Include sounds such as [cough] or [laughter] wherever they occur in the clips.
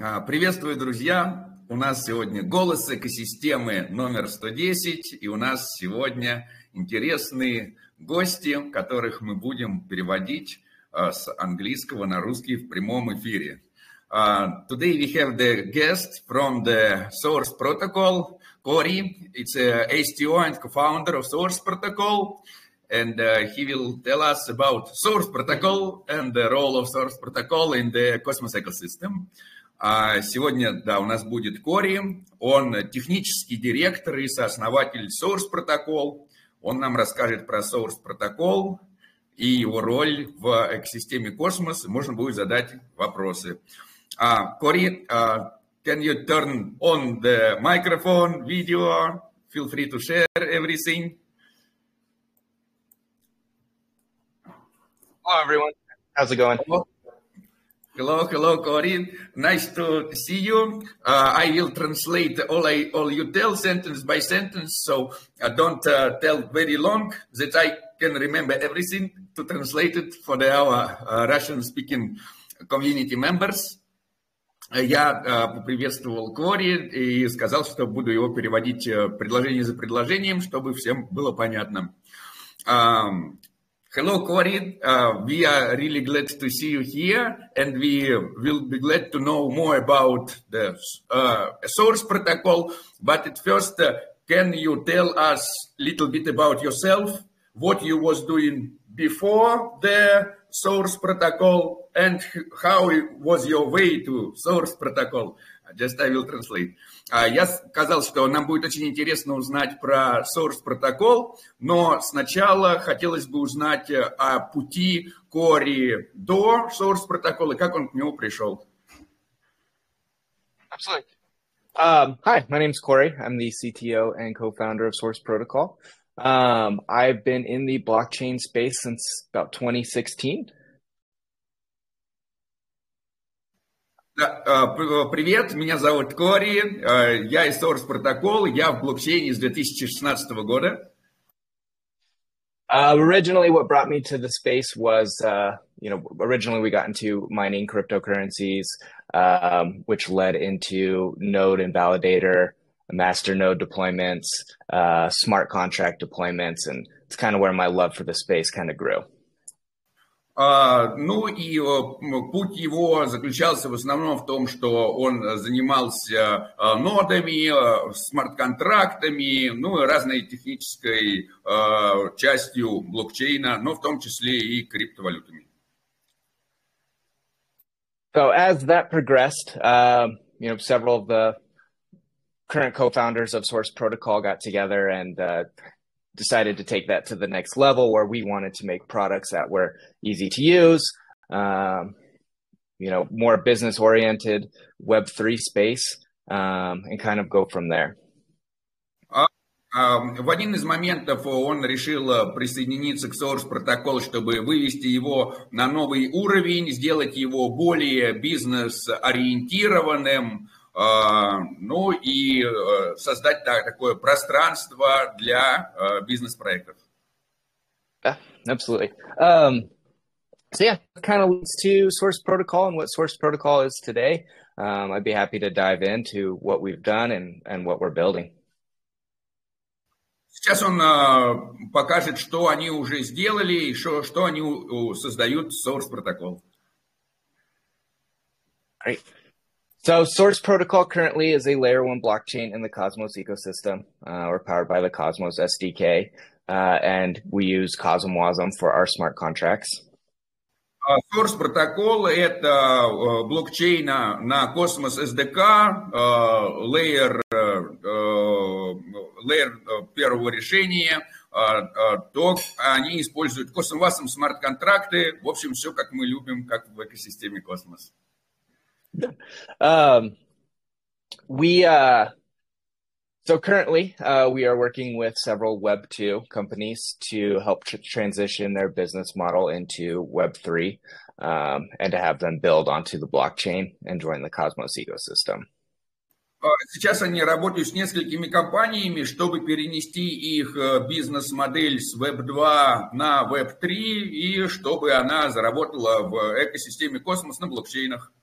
А, приветствую, друзья! У нас сегодня голос экосистемы номер 110, и у нас сегодня интересные гости, которых мы будем переводить а, с английского на русский в прямом эфире. Uh, today we have the guest from the Source Protocol, Cory. It's a STO and co-founder of Source Protocol. and uh, he will tell us about Source Protocol and the role of Source Protocol in the Cosmos ecosystem. А сегодня, да, у нас будет Кори, он технический директор и сооснователь Source Protocol. Он нам расскажет про Source Protocol и его роль в экосистеме Космос. Можно будет задать вопросы. Uh, Кори, uh, can you turn on the microphone, video? Feel free to share everything. Hello, everyone. How's it going? Hello. Hello, hello, Corinne. Nice to see you. Uh, I will translate all I all you tell sentence by sentence, so uh, don't uh, tell very long that I can remember everything to translate it for the, our uh, Russian-speaking community members. Я uh, поприветствовал Кори и сказал, что буду его переводить uh, предложение за предложением, чтобы всем было понятно. Um, Hello, Corey. Uh, we are really glad to see you here, and we will be glad to know more about the uh, source protocol. But at first, uh, can you tell us a little bit about yourself, what you was doing before the source protocol, and how it was your way to source protocol? Just I will translate. Я сказал, что нам будет очень интересно узнать про Source протокол, но сначала хотелось бы узнать о пути Кори до Source протокола и как он к нему пришел. Absolutely. Um, hi, my name is Corey. I'm the CTO and co-founder of Source Protocol. Um, I've been in the blockchain space since about 2016. привет, меня зовут Кори, а, я из Source Protocol, я в блокчейне с 2016 года. Uh, originally, what brought me to the space was, uh, you know, originally we got into mining cryptocurrencies, um, which led into node and validator, master node deployments, uh, smart contract deployments, and it's kind of where my love for the space kind of grew. А, ну и э, путь его заключался в основном в том, что он занимался э, нодами, э, смарт-контрактами, ну и разной технической частью блокчейна, но в том числе и криптовалютами. So as that progressed, uh, you know, several of the current co-founders of Source Protocol got together and uh, decided to take that to the next level where we wanted to make products that were easy to use, um, you know, more business oriented Web3 space, um, and kind of go from there. В один из моментов он решил присоединиться к Source Protocol, чтобы вывести его на новый уровень, сделать его более бизнес-ориентированным, ну и создать такое пространство для бизнес-проектов. Yeah, absolutely. Um, so yeah, kind of leads to Source Protocol and what Source Protocol is today. Um, I'd be happy to dive into what we've done and, and what we're building. Сейчас он uh, покажет, что они уже сделали и что, что они создают Source Protocol. Great. So Source Protocol currently is a layer one blockchain in the Cosmos ecosystem. Uh, we're powered by the Cosmos SDK, uh, and we use CosmWasm for our smart contracts. Source Protocol – это блокчейн на Cosmos SDK, layer, layer первого решения, то они используют CosmWasm смарт-контракты, в общем, все как мы любим, как в экосистеме Космос. [laughs] Um, we uh, so currently uh, we are working with several Web two companies to help tr- transition their business model into Web three um, and to have them build onto the blockchain and join the Cosmos ecosystem. Сейчас они работают с несколькими компаниями, чтобы перенести их бизнес-модель с Web 2 на Web 3 и чтобы она заработала в экосистеме Космос на блокчейнах.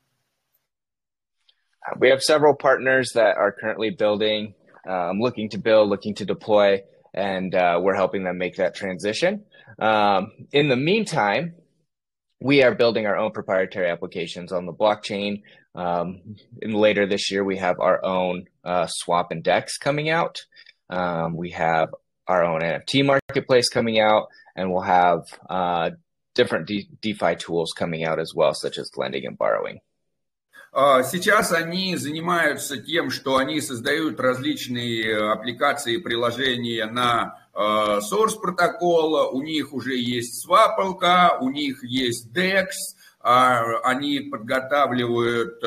We have several partners that are currently building, um, looking to build, looking to deploy, and uh, we're helping them make that transition. Um, in the meantime, we are building our own proprietary applications on the blockchain. Um, and later this year, we have our own uh, swap and DEX coming out. Um, we have our own NFT marketplace coming out, and we'll have uh, different De- DeFi tools coming out as well, such as lending and borrowing. Сейчас они занимаются тем, что они создают различные аппликации и приложения на Source протокола, у них уже есть свапалка, у них есть DEX, они подготавливают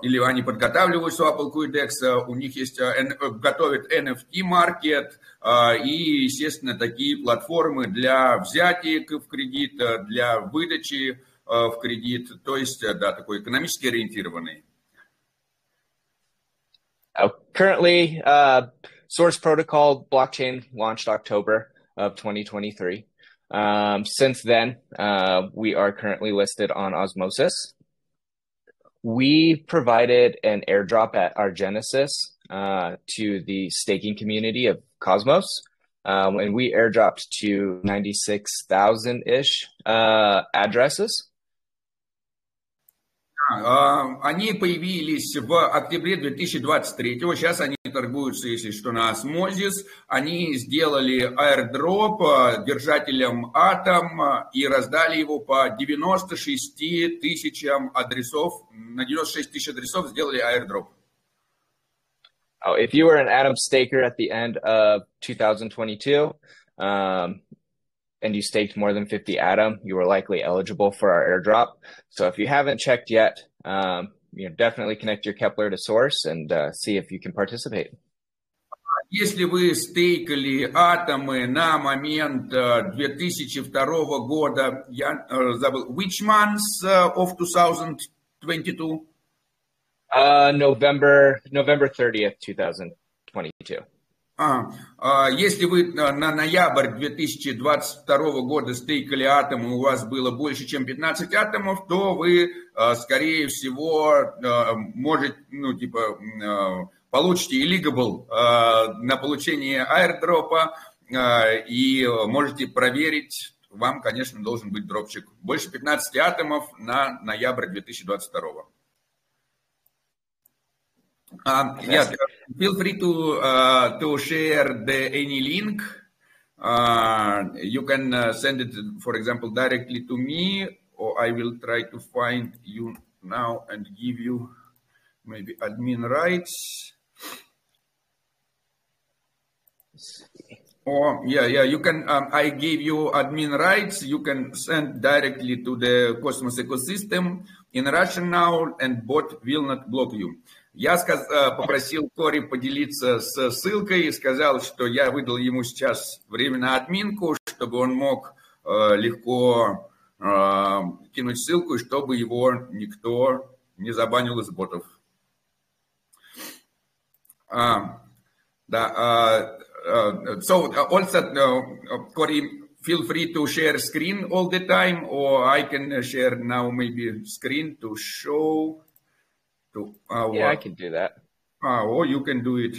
или они подготавливают свапалку и DEX, у них есть, готовят NFT-маркет и, естественно, такие платформы для взятия в кредит, для выдачи в кредит, то есть, да, такой экономически ориентированный. Uh, currently, uh, Source Protocol blockchain launched October of 2023. Um, since then, uh, we are currently listed on Osmosis. We provided an airdrop at our Genesis uh, to the staking community of Cosmos. Um, and we airdropped to 96,000 ish uh, addresses. А, они появились в октябре 2023. Сейчас они торгуются, если что, на Osmosis. Они сделали airdrop держателям Атом и раздали его по 96 тысячам адресов. На 96 тысяч адресов сделали airdrop. Oh, if you were an Atom staker at the end of 2022, um, and you staked more than 50 Atom, you were likely eligible for our airdrop. So if you haven't checked yet, um, you know, definitely connect your Kepler to Source and uh, see if you can participate. Если вы стейкали атомы на момент 2002 года, я забыл, which months of 2022? Uh, November, November 30th, 2022. А, а, если вы на ноябрь 2022 года стейкали атомы, у вас было больше, чем 15 атомов, то вы, а, скорее всего, а, можете, ну, типа, получите illegible на получение аирдропа и можете проверить, вам, конечно, должен быть дропчик. Больше 15 атомов на ноябрь 2022. Um, yeah, feel free to uh, to share the any link. Uh, you can uh, send it, for example, directly to me, or I will try to find you now and give you maybe admin rights. Or yeah, yeah, you can. Um, I gave you admin rights. You can send directly to the Cosmos ecosystem in Russian now, and bot will not block you. Я сказ, э, попросил Кори поделиться с ссылкой и сказал, что я выдал ему сейчас время на чтобы он мог э, легко э, кинуть ссылку, и чтобы его никто не забанил из ботов. Uh, да, uh, so also, uh, Corey, feel free to share screen all the time, or I can share now maybe screen to show our, yeah, I can do that. Uh, or you can do it.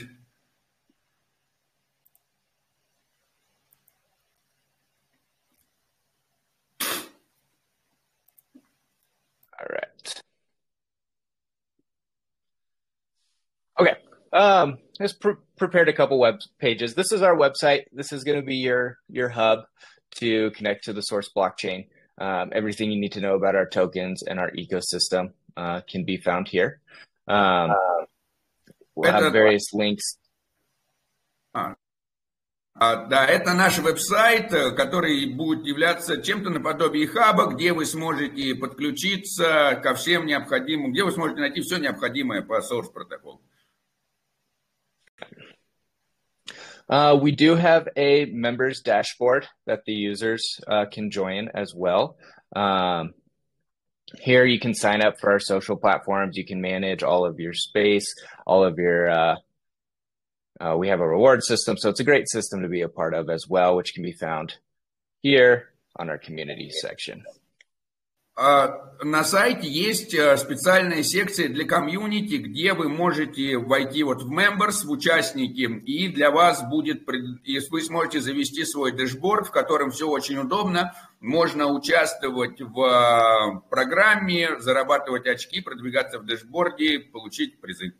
All right. Okay. Um, just pre- prepared a couple web pages. This is our website. This is going to be your your hub to connect to the source blockchain. Um, everything you need to know about our tokens and our ecosystem uh, can be found here. Um, we'll have various links. Да, это наш веб-сайт, который будет являться чем-то наподобие хаба, где вы сможете подключиться ко всем необходимым, где вы сможете найти все необходимое по Source протоколу. Uh, we do have a members dashboard that the users uh, can join as well. Um, here you can sign up for our social platforms. You can manage all of your space, all of your. Uh, uh, we have a reward system, so it's a great system to be a part of as well, which can be found here on our community section. На сайте есть специальная секция для комьюнити, где вы можете войти вот в members, в участники, и для вас будет, и вы сможете завести свой дэшборд, в котором все очень удобно. Можно участвовать в программе, зарабатывать очки, продвигаться в дэшборде, получить призы.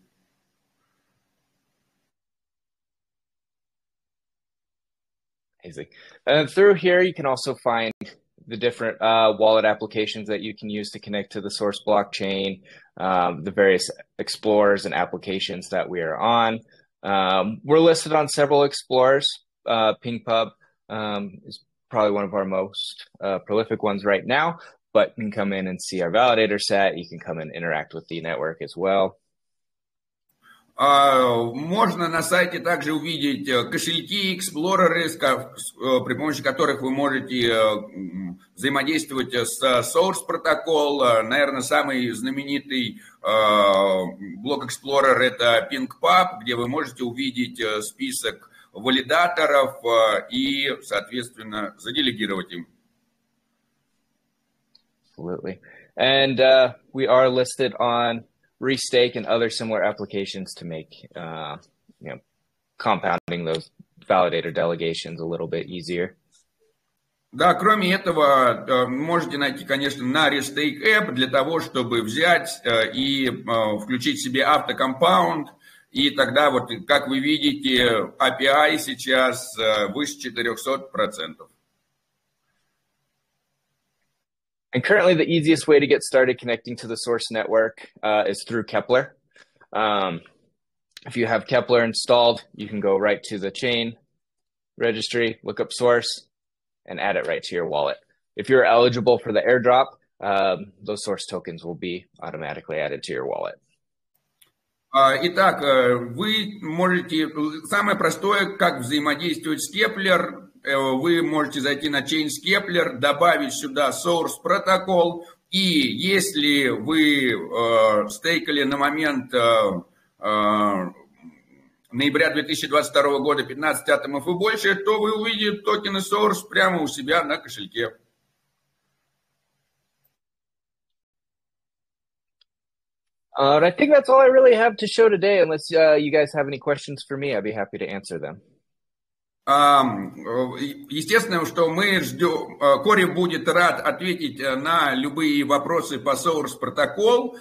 Amazing. And through here, you can also find the different uh, wallet applications that you can use to connect to the source blockchain, um, the various explorers and applications that we are on. Um, we're listed on several explorers. Uh, PingPub um, is probably one of our most uh, prolific ones right now, but you can come in and see our validator set. You can come and interact with the network as well. А, можно на сайте также увидеть э, кошельки, эксплореры, э, при помощи которых вы можете э, взаимодействовать с Source протокол. Наверное, самый знаменитый блок Explorer это PingPub, где вы можете увидеть список валидаторов и, соответственно, заделегировать им. Absolutely. And uh, we are listed on restake and other similar applications to make uh, you know compounding those validator delegations a little bit easier. Да, кроме этого, э, можете найти, конечно, на Restake App для того, чтобы взять э, и э, включить себе автокомпаунд, и тогда, вот, как вы видите, API сейчас выше 400%. And currently, the easiest way to get started connecting to the source network uh, is through Kepler. Um, if you have Kepler installed, you can go right to the chain registry, look up source, and add it right to your wallet. If you're eligible for the airdrop, um, those source tokens will be automatically added to your wallet. Итак, вы можете... Самое простое, как взаимодействовать с Kepler, Э, вы можете зайти на Chains Kepler, добавить сюда source протокол, и если вы э, стейкали на момент э, э, ноября 2022 года 15 атомов и больше, то вы увидите токены source прямо у себя на кошельке. Uh, I think that's all I really have to show today. Unless uh, you guys have any questions for me, I'd be happy to answer them. Естественно, что мы ждем, э, Кори будет рад ответить э, на любые вопросы по Source протокол.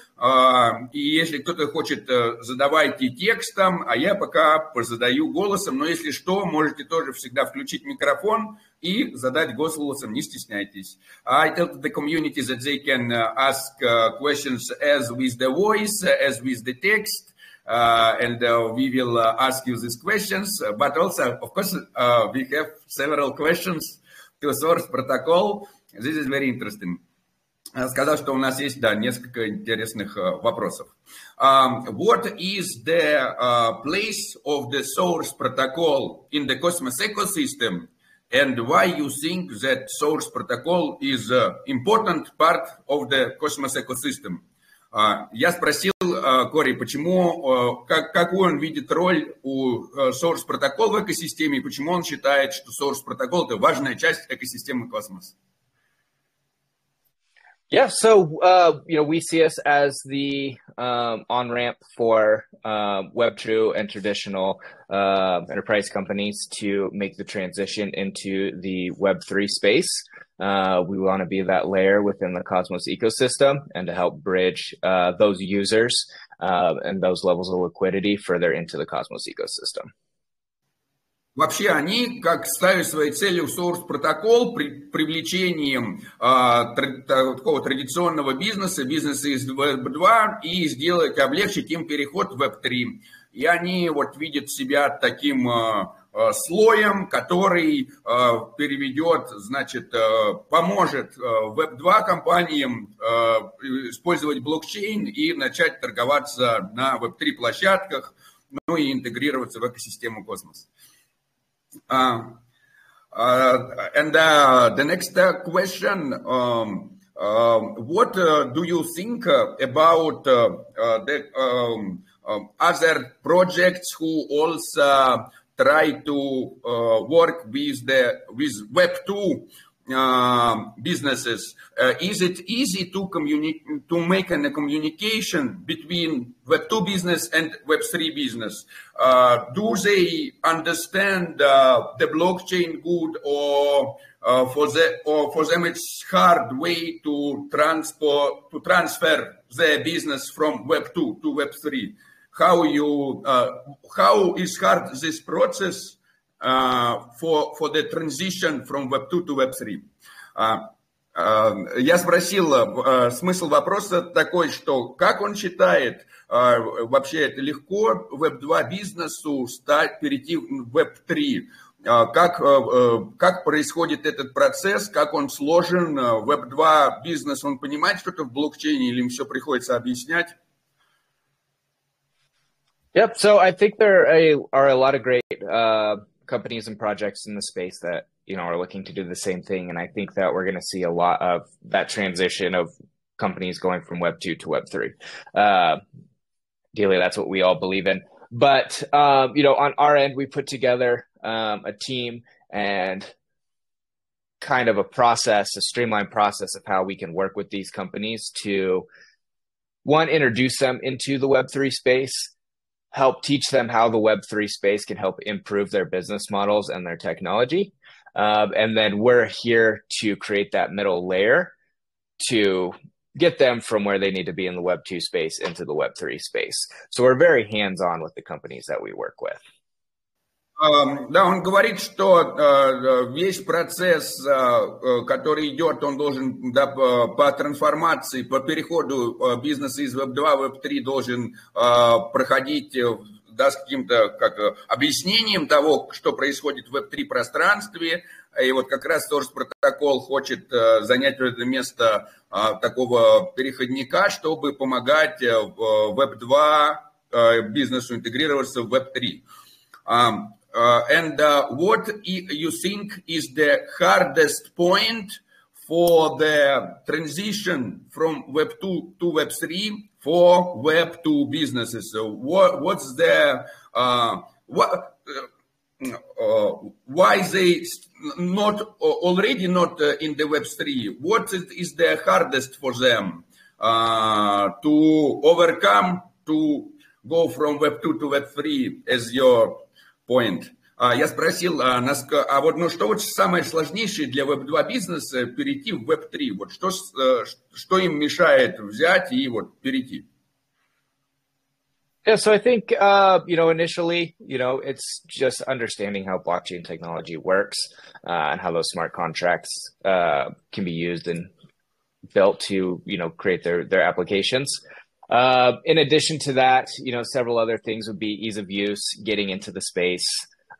И если кто-то хочет, э, задавайте текстом, а я пока задаю голосом. Но если что, можете тоже всегда включить микрофон и задать голосом, не стесняйтесь. I tell the community that they can ask questions as with the voice, as with the text. Uh, and uh, we will uh, ask you these questions. But also, of course, we have several questions to source protocol. This is very interesting. Сказал, что у нас есть, да, несколько интересных вопросов. Um, what is the uh, place of the source protocol in the Cosmos ecosystem and why you think that source protocol is an important part of the Cosmos ecosystem? Я спросил Кори, почему, как, какую он видит роль у Source протокол в экосистеме, и почему он считает, что Source протокол это важная часть экосистемы космоса. Yeah, so uh, you know we see us as the um, on ramp for uh, Web2 and traditional uh, enterprise companies to make the transition into the Web3 space. Uh, we want to be that layer within the Cosmos ecosystem and to help bridge uh, those users uh, and those levels of liquidity further into the Cosmos ecosystem. Вообще они как ставят своей целью source протокол при привлечением а, тр, такого традиционного бизнеса, бизнеса из Web2 и сделать, облегчить им переход в Web3. И они вот видят себя таким а, Э, слоем, который э, переведет, значит, э, поможет Web2 компаниям использовать блокчейн и начать торговаться на Web3 площадках, ну и интегрироваться в экосистему космос. Uh, uh, and uh, the next question, um, uh, what uh, do you think uh, about the um, other projects who also try to uh, work with the with Web2 uh, businesses, uh, is it easy to communicate to make a communication between Web two business and Web three business? Uh, do they understand uh, the blockchain good, or uh, for the or for them it's hard way to transport to transfer the business from Web two to Web three? How you uh, how is hard this process? Uh, for, for the transition from Web 2 to Web 3. Uh, я спросил, смысл вопроса такой, что как он считает, вообще это легко Web 2 бизнесу стать, перейти в Web 3, как, как происходит этот процесс, как он сложен, Web 2 бизнес, он понимает что-то в блокчейне или им все приходится объяснять? Yep. So I think there are a lot of great uh, companies and projects in the space that you know are looking to do the same thing and i think that we're going to see a lot of that transition of companies going from web 2 to web 3 uh, that's what we all believe in but um, you know on our end we put together um, a team and kind of a process a streamlined process of how we can work with these companies to one introduce them into the web 3 space help teach them how the Web3 space can help improve their business models and their technology. Um, and then we're here to create that middle layer to get them from where they need to be in the Web2 space into the Web3 space. So we're very hands on with the companies that we work with. Да, он говорит, что э, весь процесс, э, который идет, он должен да, по трансформации, по переходу э, бизнеса из Web 2 в Web 3 должен проходить да, с каким-то как, объяснением того, что происходит в Web 3 пространстве. И вот как раз тоже протокол хочет занять это место такого переходника, чтобы помогать в Web 2 бизнесу интегрироваться в Web 3. Uh, and uh, what you think is the hardest point for the transition from Web 2 to Web 3 for Web 2 businesses? So what, what's the, uh, what, uh, uh, why they not already not uh, in the Web 3? What is the hardest for them to overcome to go from Web 2 to Web 3 as your point. Я спросил, а вот ну, что вот самое сложнейшее для Web2 бизнеса перейти в Web3? Вот что, что им мешает взять и вот перейти? Yeah, so I think uh, you know initially, you know, it's just understanding how blockchain technology works uh, and how those smart contracts uh, can be used and built to you know create their their applications. Uh, in addition to that, you know, several other things would be ease of use, getting into the space,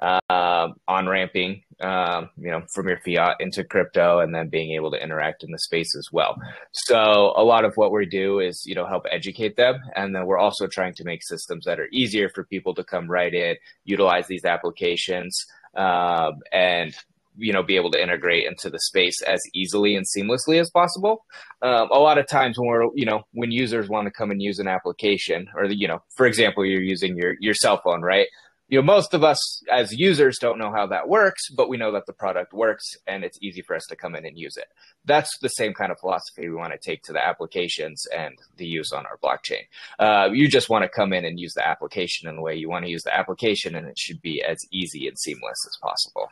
uh, on ramping, um, you know, from your fiat into crypto, and then being able to interact in the space as well. So a lot of what we do is, you know, help educate them, and then we're also trying to make systems that are easier for people to come right in, utilize these applications, um, and you know be able to integrate into the space as easily and seamlessly as possible. Um, a lot of times when we're you know when users want to come and use an application or the, you know for example you're using your your cell phone right you know, most of us as users don't know how that works, but we know that the product works and it's easy for us to come in and use it. That's the same kind of philosophy we want to take to the applications and the use on our blockchain. Uh, you just want to come in and use the application in the way you want to use the application, and it should be as easy and seamless as possible.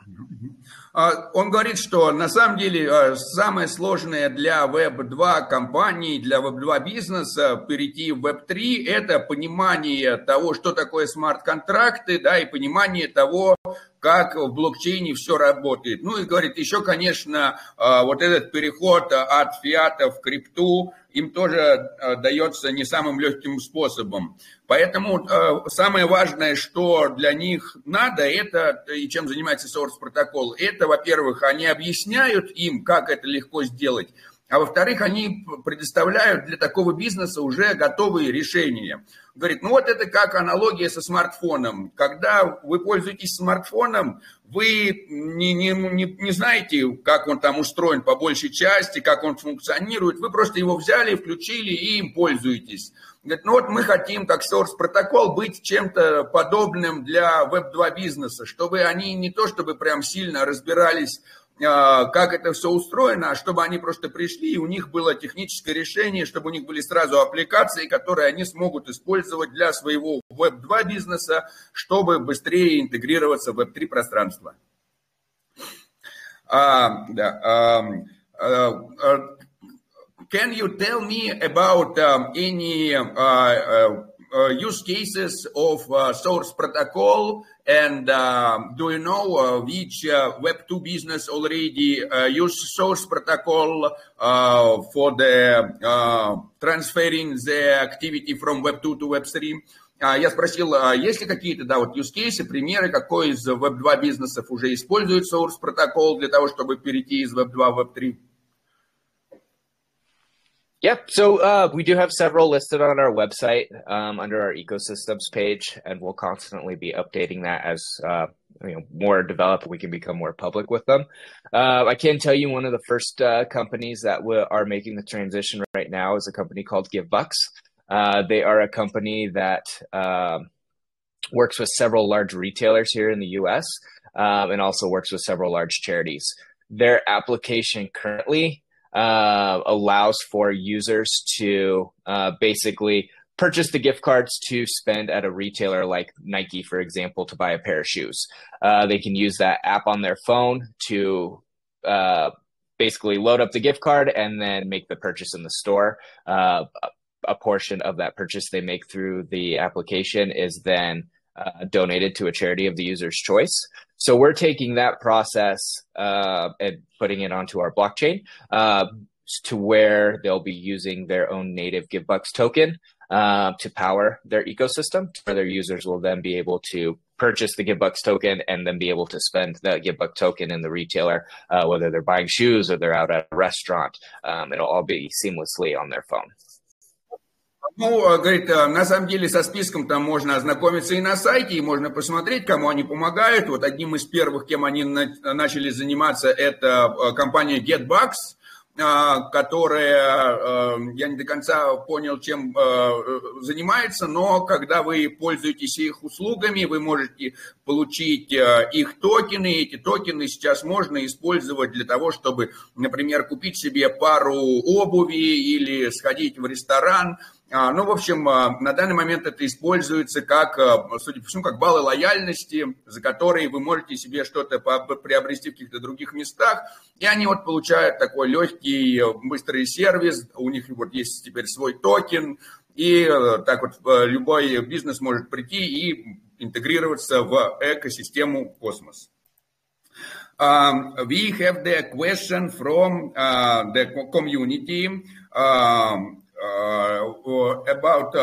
Он говорит, что на самом деле самое сложное для Web2 компаний, для Web2 бизнеса перейти в Web3 – это понимание того, что такое смарт-контракты, да, и понимание того, как в блокчейне все работает. Ну и говорит, еще, конечно, а, вот этот переход от фиата в крипту им тоже а, дается не самым легким способом. Поэтому а, самое важное, что для них надо, это, и чем занимается Source протокол, это, во-первых, они объясняют им, как это легко сделать, а во-вторых, они предоставляют для такого бизнеса уже готовые решения. Говорит, ну вот это как аналогия со смартфоном. Когда вы пользуетесь смартфоном, вы не, не, не, не знаете, как он там устроен по большей части, как он функционирует. Вы просто его взяли, включили и им пользуетесь. Говорит, ну вот мы хотим, как Source протокол, быть чем-то подобным для Web2 бизнеса, чтобы они не то чтобы прям сильно разбирались как это все устроено, а чтобы они просто пришли, и у них было техническое решение, чтобы у них были сразу аппликации, которые они смогут использовать для своего Web2 бизнеса, чтобы быстрее интегрироваться в Web3 пространство. Uh, um, uh, uh, can you tell me about um, any use cases of source protocol and do you know which Web2 business already use source protocol for the transferring the activity from Web2 to Web3? Я спросил, есть ли какие-то да, вот use cases, примеры, какой из Web2 бизнесов уже использует source протокол для того, чтобы перейти из Web2 в Web3? Yep. So uh, we do have several listed on our website um, under our ecosystems page, and we'll constantly be updating that as uh, you know more develop. We can become more public with them. Uh, I can tell you one of the first uh, companies that are making the transition right now is a company called GiveBucks. Uh, they are a company that um, works with several large retailers here in the U.S. Um, and also works with several large charities. Their application currently uh, allows for users to uh, basically purchase the gift cards to spend at a retailer like Nike, for example, to buy a pair of shoes. Uh, they can use that app on their phone to uh, basically load up the gift card and then make the purchase in the store. Uh, a portion of that purchase they make through the application is then uh, donated to a charity of the user's choice. So we're taking that process uh, and putting it onto our blockchain uh, to where they'll be using their own native GiveBucks token uh, to power their ecosystem, where their users will then be able to purchase the GiveBucks token and then be able to spend the GiveBuck token in the retailer, uh, whether they're buying shoes or they're out at a restaurant. Um, it'll all be seamlessly on their phone. Ну, говорит, на самом деле со списком там можно ознакомиться и на сайте, и можно посмотреть, кому они помогают. Вот одним из первых, кем они начали заниматься, это компания GetBucks, которая, я не до конца понял, чем занимается, но когда вы пользуетесь их услугами, вы можете получить их токены. Эти токены сейчас можно использовать для того, чтобы, например, купить себе пару обуви или сходить в ресторан – ну, в общем, на данный момент это используется как, судя по всему, как баллы лояльности, за которые вы можете себе что-то приобрести в каких-то других местах. И они вот получают такой легкий, быстрый сервис. У них вот есть теперь свой токен. И так вот любой бизнес может прийти и интегрироваться в экосистему Cosmos. Um, we have the question from uh, the community. Um, about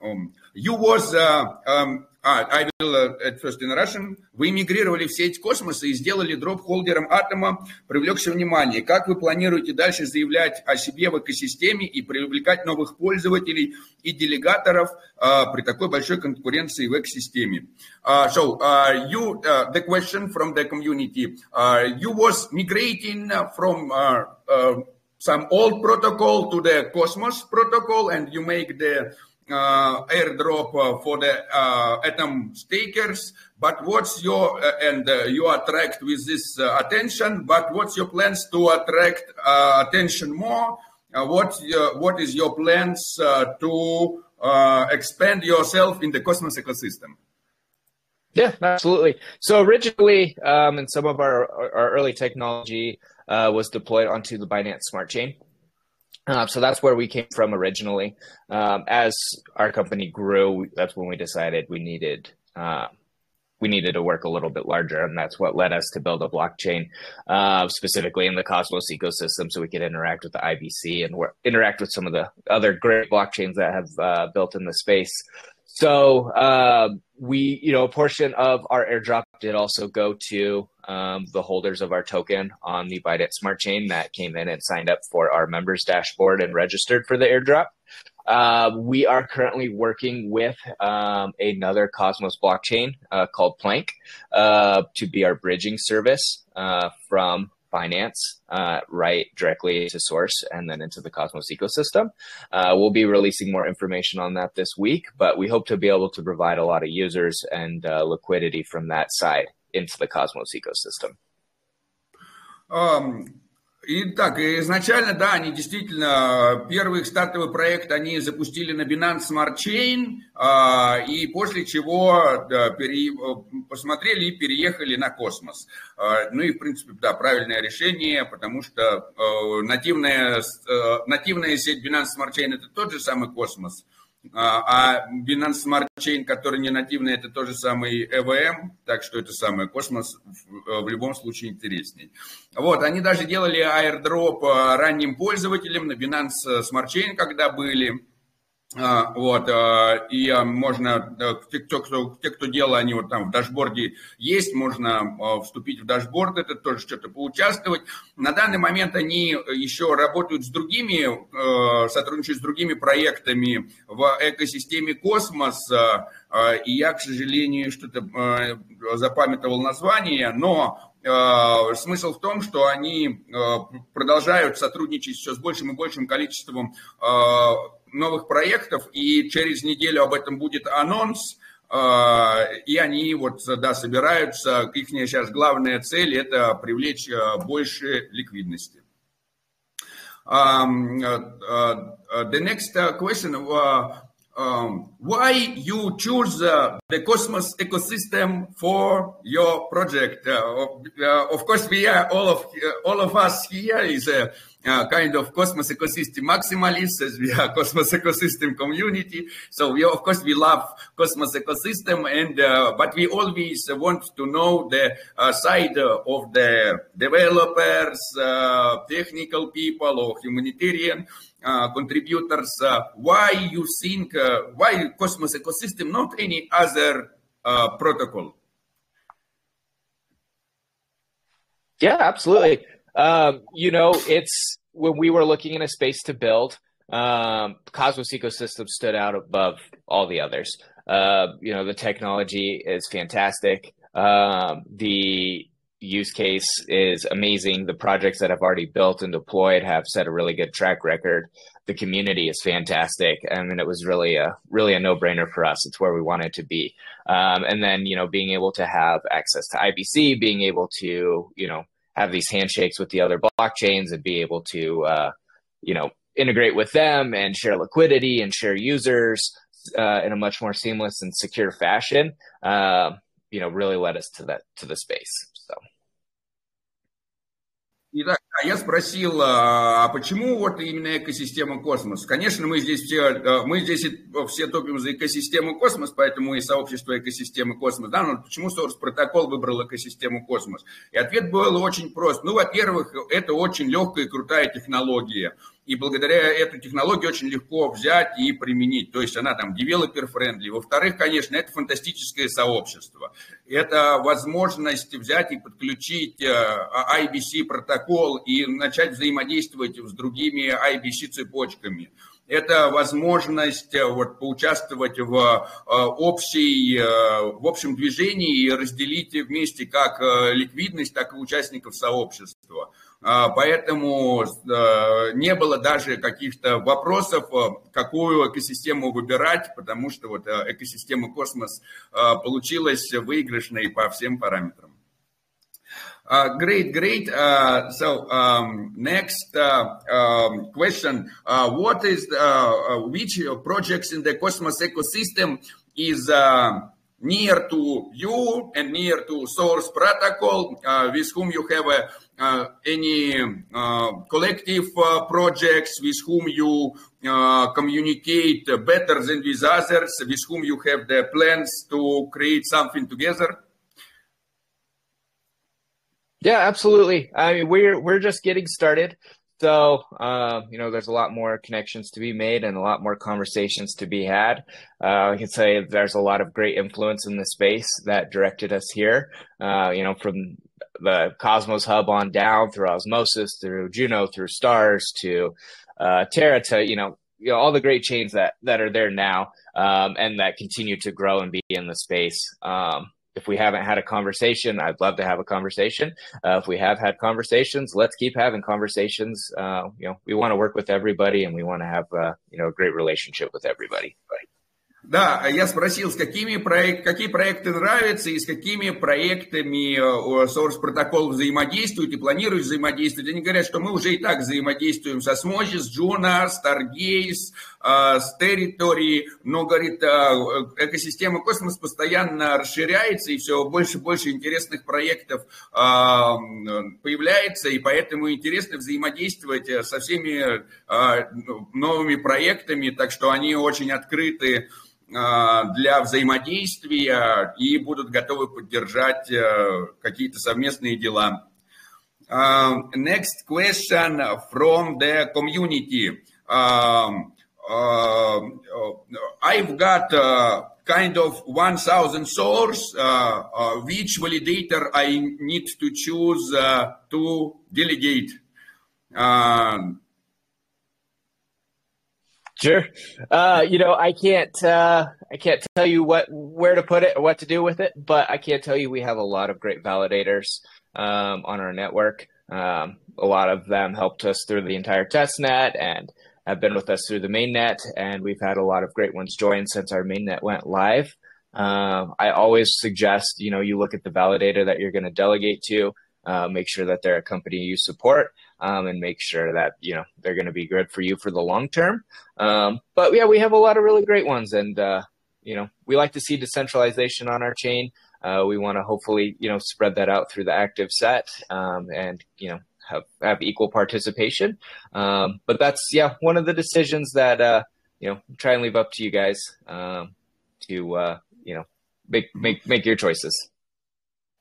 um, you was um, I will at first in Russian. Вы мигрировали в сеть космоса и сделали drop holder ам ATOM а, привлекшим внимание. Как вы планируете дальше заявлять о себе в экосистеме и привлекать новых пользователей и делегаторов uh, при такой большой конкуренции в экосистеме? Uh, so, uh, you, the question from the community, you was migrating from some old protocol to the Cosmos protocol, and you make the uh, airdrop uh, for the uh, Atom stakers. But what's your uh, and uh, you attract with this uh, attention? But what's your plans to attract attention more? what what is your plans to expand yourself in the Cosmos ecosystem? Yeah, absolutely. So originally, um, in some of our, our early technology, uh, was deployed onto the Binance Smart Chain. Uh, so that's where we came from originally. Um, as our company grew, that's when we decided we needed uh, we needed to work a little bit larger, and that's what led us to build a blockchain uh, specifically in the Cosmos ecosystem, so we could interact with the IBC and interact with some of the other great blockchains that have uh, built in the space. So uh, we, you know, a portion of our airdrop did also go to um, the holders of our token on the Bident Smart Chain that came in and signed up for our members dashboard and registered for the airdrop. Uh, we are currently working with um, another Cosmos blockchain uh, called Plank uh, to be our bridging service uh, from finance uh, right directly to source and then into the Cosmos ecosystem. Uh, we'll be releasing more information on that this week, but we hope to be able to provide a lot of users and uh, liquidity from that side into the Cosmos ecosystem. Итак, изначально, да, они действительно, первый стартовый проект они запустили на Binance Smart Chain, а, и после чего да, пере, посмотрели и переехали на космос. А, ну и, в принципе, да, правильное решение, потому что а, нативная, нативная сеть Binance Smart Chain это тот же самый космос. А, а Binance Smart Chain, который не нативный, это тоже самый EVM, так что это самый космос в, любом случае интересней. Вот, они даже делали airdrop ранним пользователям на Binance Smart Chain, когда были. А, вот, а, и а, можно, те, кто, те, кто делал, они вот там в dashboard е есть, можно вступить в dashboard, это тоже что-то поучаствовать. На данный момент они еще работают с другими, сотрудничают с другими проектами в экосистеме Космос, и я, к сожалению, что-то запамятовал название, но Смысл в том, что они продолжают сотрудничать все с большим и большим количеством новых проектов, и через неделю об этом будет анонс, а, и они вот, да, собираются, их сейчас главная цель – это привлечь а, больше ликвидности. Um, the next question, um, why you choose uh, the Cosmos ecosystem for your project? Uh, uh, of course, we are all of all of us here is a kind of Cosmos ecosystem maximalists, as we are [laughs] Cosmos ecosystem community. So we, of course, we love Cosmos ecosystem, and uh, but we always want to know the uh, side of the developers, uh, technical people, or humanitarian uh, contributors. Uh, why you think uh, why Cosmos ecosystem, not any other protocol? Yeah, absolutely. Um, you know, it's when we were looking in a space to build, um, Cosmos ecosystem stood out above all the others. Uh, you know, the technology is fantastic. Um, the use case is amazing. The projects that have already built and deployed have set a really good track record. The community is fantastic. I mean, it was really a really a no brainer for us. It's where we wanted to be. Um, and then you know, being able to have access to IBC, being able to you know have these handshakes with the other blockchains and be able to, uh, you know, integrate with them and share liquidity and share users uh, in a much more seamless and secure fashion, uh, you know, really led us to that to the space. Итак, я спросил, а почему вот именно экосистема космос? Конечно, мы здесь все, мы здесь все топим за экосистему космос, поэтому и сообщество экосистемы космос. Да, но почему Source протокол выбрал экосистему космос? И ответ был очень прост. Ну, во-первых, это очень легкая и крутая технология и благодаря этой технологии очень легко взять и применить. То есть она там developer-friendly. Во-вторых, конечно, это фантастическое сообщество. Это возможность взять и подключить э, IBC протокол и начать взаимодействовать с другими IBC цепочками это возможность э, вот, поучаствовать в, э, общей, в общем движении и разделить вместе как ликвидность, так и участников сообщества. А, поэтому э, не было даже каких-то вопросов, э, какую экосистему выбирать, потому что вот э, экосистема космос получилась выигрышной по всем параметрам. Uh, great, great. Uh, so um, next uh, um, question: What is which projects in the Cosmos ecosystem is near to you and near to Source Protocol, with whom you have a uh, any uh, collective uh, projects with whom you communicate better than with others, with whom you have the plans to create something together? Yeah, absolutely. I mean, we're we're just getting started. So, uh, you know, there's a lot more connections to be made and a lot more conversations to be had. Uh, I can say there's a lot of great influence in the space that directed us here. Uh, you know, from the Cosmos Hub on down through Osmosis, through Juno, through Stars, to uh, Terra, to you know, you know, all the great chains that that are there now um, and that continue to grow and be in the space. Um, if we haven't had a conversation, I'd love to have a conversation. Uh, if we have had conversations, let's keep having conversations. Uh, you know, we want to work with everybody and we want to have uh, you know a great relationship with everybody. Right. Да, я спросил, с какими проект, какие проекты нравятся и с какими проектами Source Protocol взаимодействует и планирует взаимодействовать. Они говорят, что мы уже и так взаимодействуем со Smojis, с Juno, Stargaze, с Territory, но, говорит, экосистема космос постоянно расширяется, и все больше и больше интересных проектов появляется, и поэтому интересно взаимодействовать со всеми новыми проектами, так что они очень открыты для взаимодействия и будут готовы поддержать какие-то совместные дела. Next question from the community. I've got kind of 1000 source, which validator I need to choose to delegate. Sure. Uh, you know, I can't uh, I can't tell you what where to put it or what to do with it, but I can tell you we have a lot of great validators um, on our network. Um, a lot of them helped us through the entire test net and have been with us through the main net, and we've had a lot of great ones join since our main net went live. Um, I always suggest you know you look at the validator that you're going to delegate to, uh, make sure that they're a company you support, um, and make sure that you know they're going to be good for you for the long term. Um, but yeah, we have a lot of really great ones, and uh, you know we like to see decentralization on our chain. Uh, we want to hopefully you know spread that out through the active set, um, and you know have have equal participation. Um, but that's yeah one of the decisions that uh, you know try and leave up to you guys um, to uh, you know make make make your choices.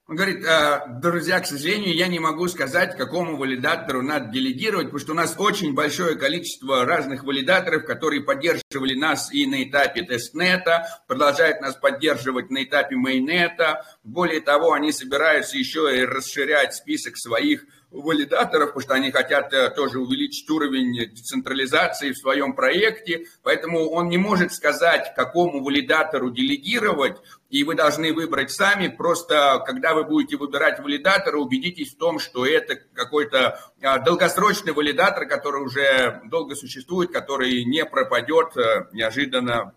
Он говорит, «Э, друзья, к сожалению, я не могу сказать, какому валидатору надо делегировать, потому что у нас очень большое количество разных валидаторов, которые поддерживали нас и на этапе тестнета, продолжают нас поддерживать на этапе мейнета. Более того, они собираются еще и расширять список своих валидаторов, потому что они хотят э, тоже увеличить уровень децентрализации в своем проекте, поэтому он не может сказать, какому валидатору делегировать, и вы должны выбрать сами. Просто, когда вы будете выбирать валидатора, убедитесь в том, что это какой-то э, долгосрочный валидатор, который уже долго существует, который не пропадет э, неожиданно,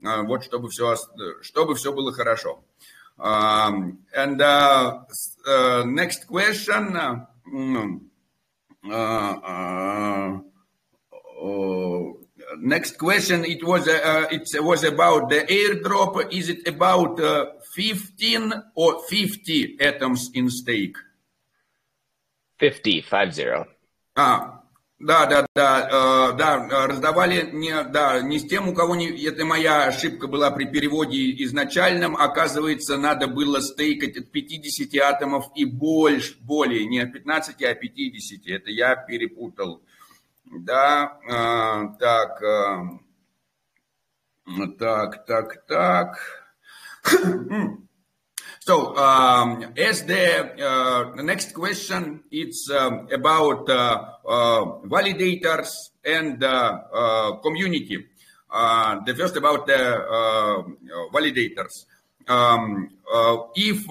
вот чтобы все, чтобы все было хорошо. Um, and uh, uh, next question. Next question. It was uh, it was about the airdrop. Is it about uh, 15 or 50 atoms in stake? 50, five zero. Ah, Да, да, да, э, да, раздавали не, да, не с тем, у кого не, это моя ошибка была при переводе изначальном, оказывается, надо было стейкать от 50 атомов и больше, более, не от 15, а 50, это я перепутал. Да, э, так, э, так, так, так. [clears throat] So, um, as the, uh, next question, it's um, about uh, validators and uh, uh, community. Uh, the first about the validators. Um, if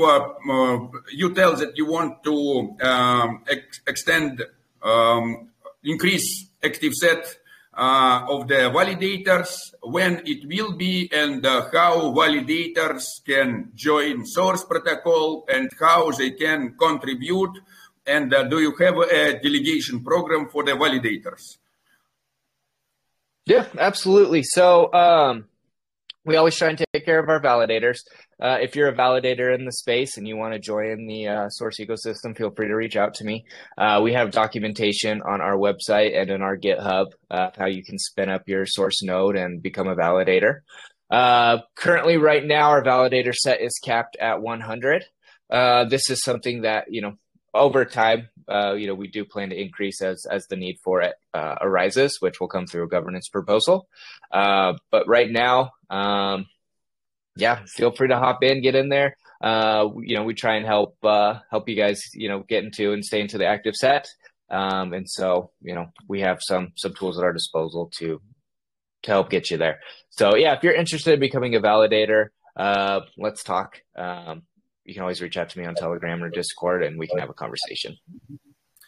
you tell that you want to um, ex extend, um, increase active set uh, of the validators, when it will be, and uh, how validators can join source protocol and how they can contribute. And uh, do you have a delegation program for the validators? Yeah, absolutely. So um, we always try and take care of our validators. Uh, if you're a validator in the space and you want to join the uh, source ecosystem, feel free to reach out to me. Uh, we have documentation on our website and in our GitHub how you can spin up your source node and become a validator. Uh, currently, right now, our validator set is capped at 100. Uh, this is something that you know over time, uh, you know, we do plan to increase as as the need for it arises, which will come through a governance proposal. but right now, um, yeah, feel free to hop in, get in there. Uh, you know, we try and help uh, help you guys, you know, get into and stay into the active set. Um, and so, you know, we have some some tools at our disposal to to help get you there. So, yeah, if you're interested in becoming a validator, uh, let's talk. Um, you can always reach out to me on Telegram or Discord, and we can have a conversation.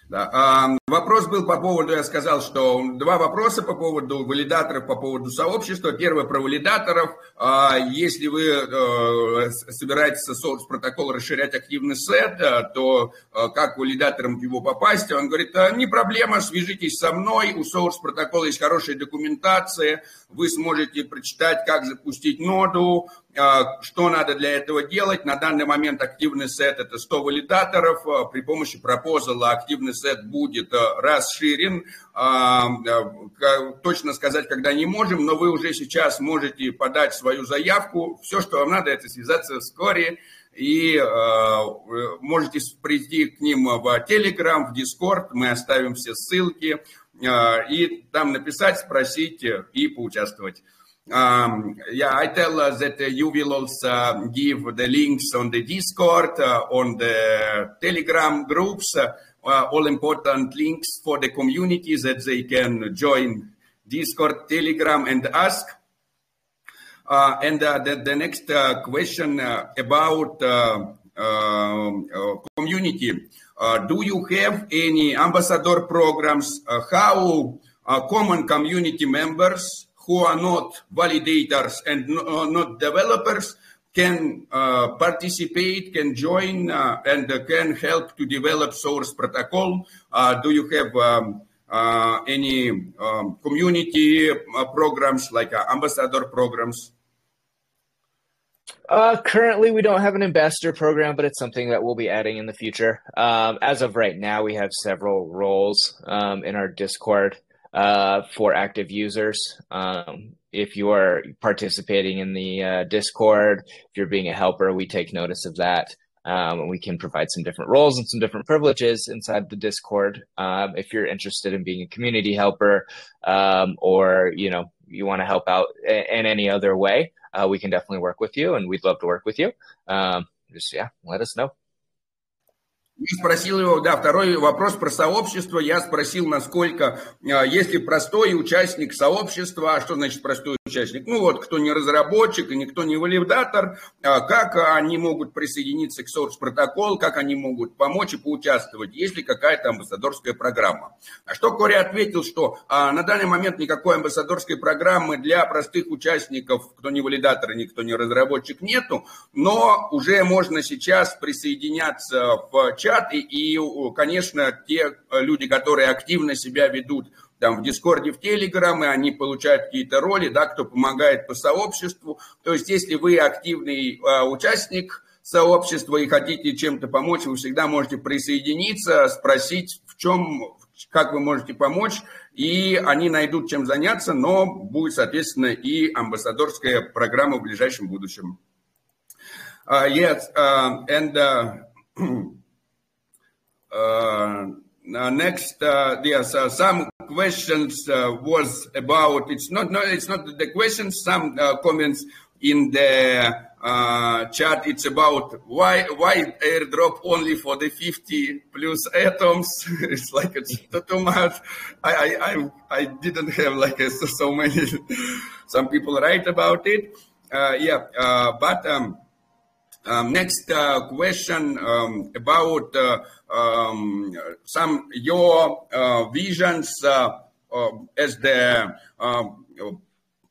Да. Вопрос был по поводу, я сказал, что два вопроса по поводу валидаторов, по поводу сообщества. Первый про валидаторов. А, если вы э, собираетесь source протокол расширять активный сет, э, то э, как валидаторам в него попасть? Он говорит, не проблема, свяжитесь со мной, у source протокола есть хорошая документация, вы сможете прочитать, как запустить ноду, что надо для этого делать? На данный момент активный сет это 100 валидаторов. А, при помощи пропозала активный сет будет а, расширен. Точно сказать, когда не можем, но вы уже сейчас можете подать свою заявку. Все, что вам надо, это связаться с Кори и можете прийти к ним в Telegram, в Discord. Мы оставим все ссылки и там написать, спросить и поучаствовать. Um, yeah, I tell us that uh, you will also give the links on the Discord, uh, on the Telegram groups, uh, all important links for the community that they can join Discord, Telegram, and ask. Uh, and uh, the, the, next uh, question about um, community. do you have any ambassador programs? how common community members who are not validators and uh, not developers can uh, participate, can join, uh, and uh, can help to develop source protocol. Uh, do you have um, uh, any um, community programs like ambassador programs? currently, we don't have an ambassador program, but it's something that we'll be adding in the future. Um, as of right now, we have several roles um, in our Discord uh, for active users. Um, if you are participating in the uh, Discord, if you're being a helper, we take notice of that. Um, and we can provide some different roles and some different privileges inside the Discord. Um, if you're interested in being a community helper, um, or you know you want to help out in, any other way, uh, we can definitely work with you, and we'd love to work with you. Um, just yeah, let us know. Я спросил его, да, второй вопрос про сообщество. Я спросил, насколько, а, если простой участник сообщества, а что значит простой участник? Ну вот, кто не разработчик и никто не валидатор, а как они могут присоединиться к Source протокол, как они могут помочь и поучаствовать, есть ли какая-то амбассадорская программа. А что Кори ответил, что а, на данный момент никакой амбассадорской программы для простых участников, кто не валидатор и никто не разработчик, нету, но уже можно сейчас присоединяться в чат, и, конечно, те люди, которые активно себя ведут там в Дискорде, в Телеграме, они получают какие-то роли, да, кто помогает по сообществу. То есть, если вы активный э, участник сообщества и хотите чем-то помочь, вы всегда можете присоединиться, спросить, в чем, как вы можете помочь, и они найдут чем заняться, но будет, соответственно, и амбассадорская программа в ближайшем будущем. Uh, yes, uh, and uh, next, uh, yes, some questions was about. It's not. No, it's not the questions. Some comments in the uh, chat it's about why why airdrop only for the 50 plus atoms [laughs] it's like it's too much I, I i i didn't have like a, [laughs] so, many [laughs] some people write about it uh, yeah uh, but um, um, next uh, question um, about uh, um, some your uh, visions uh, as the um,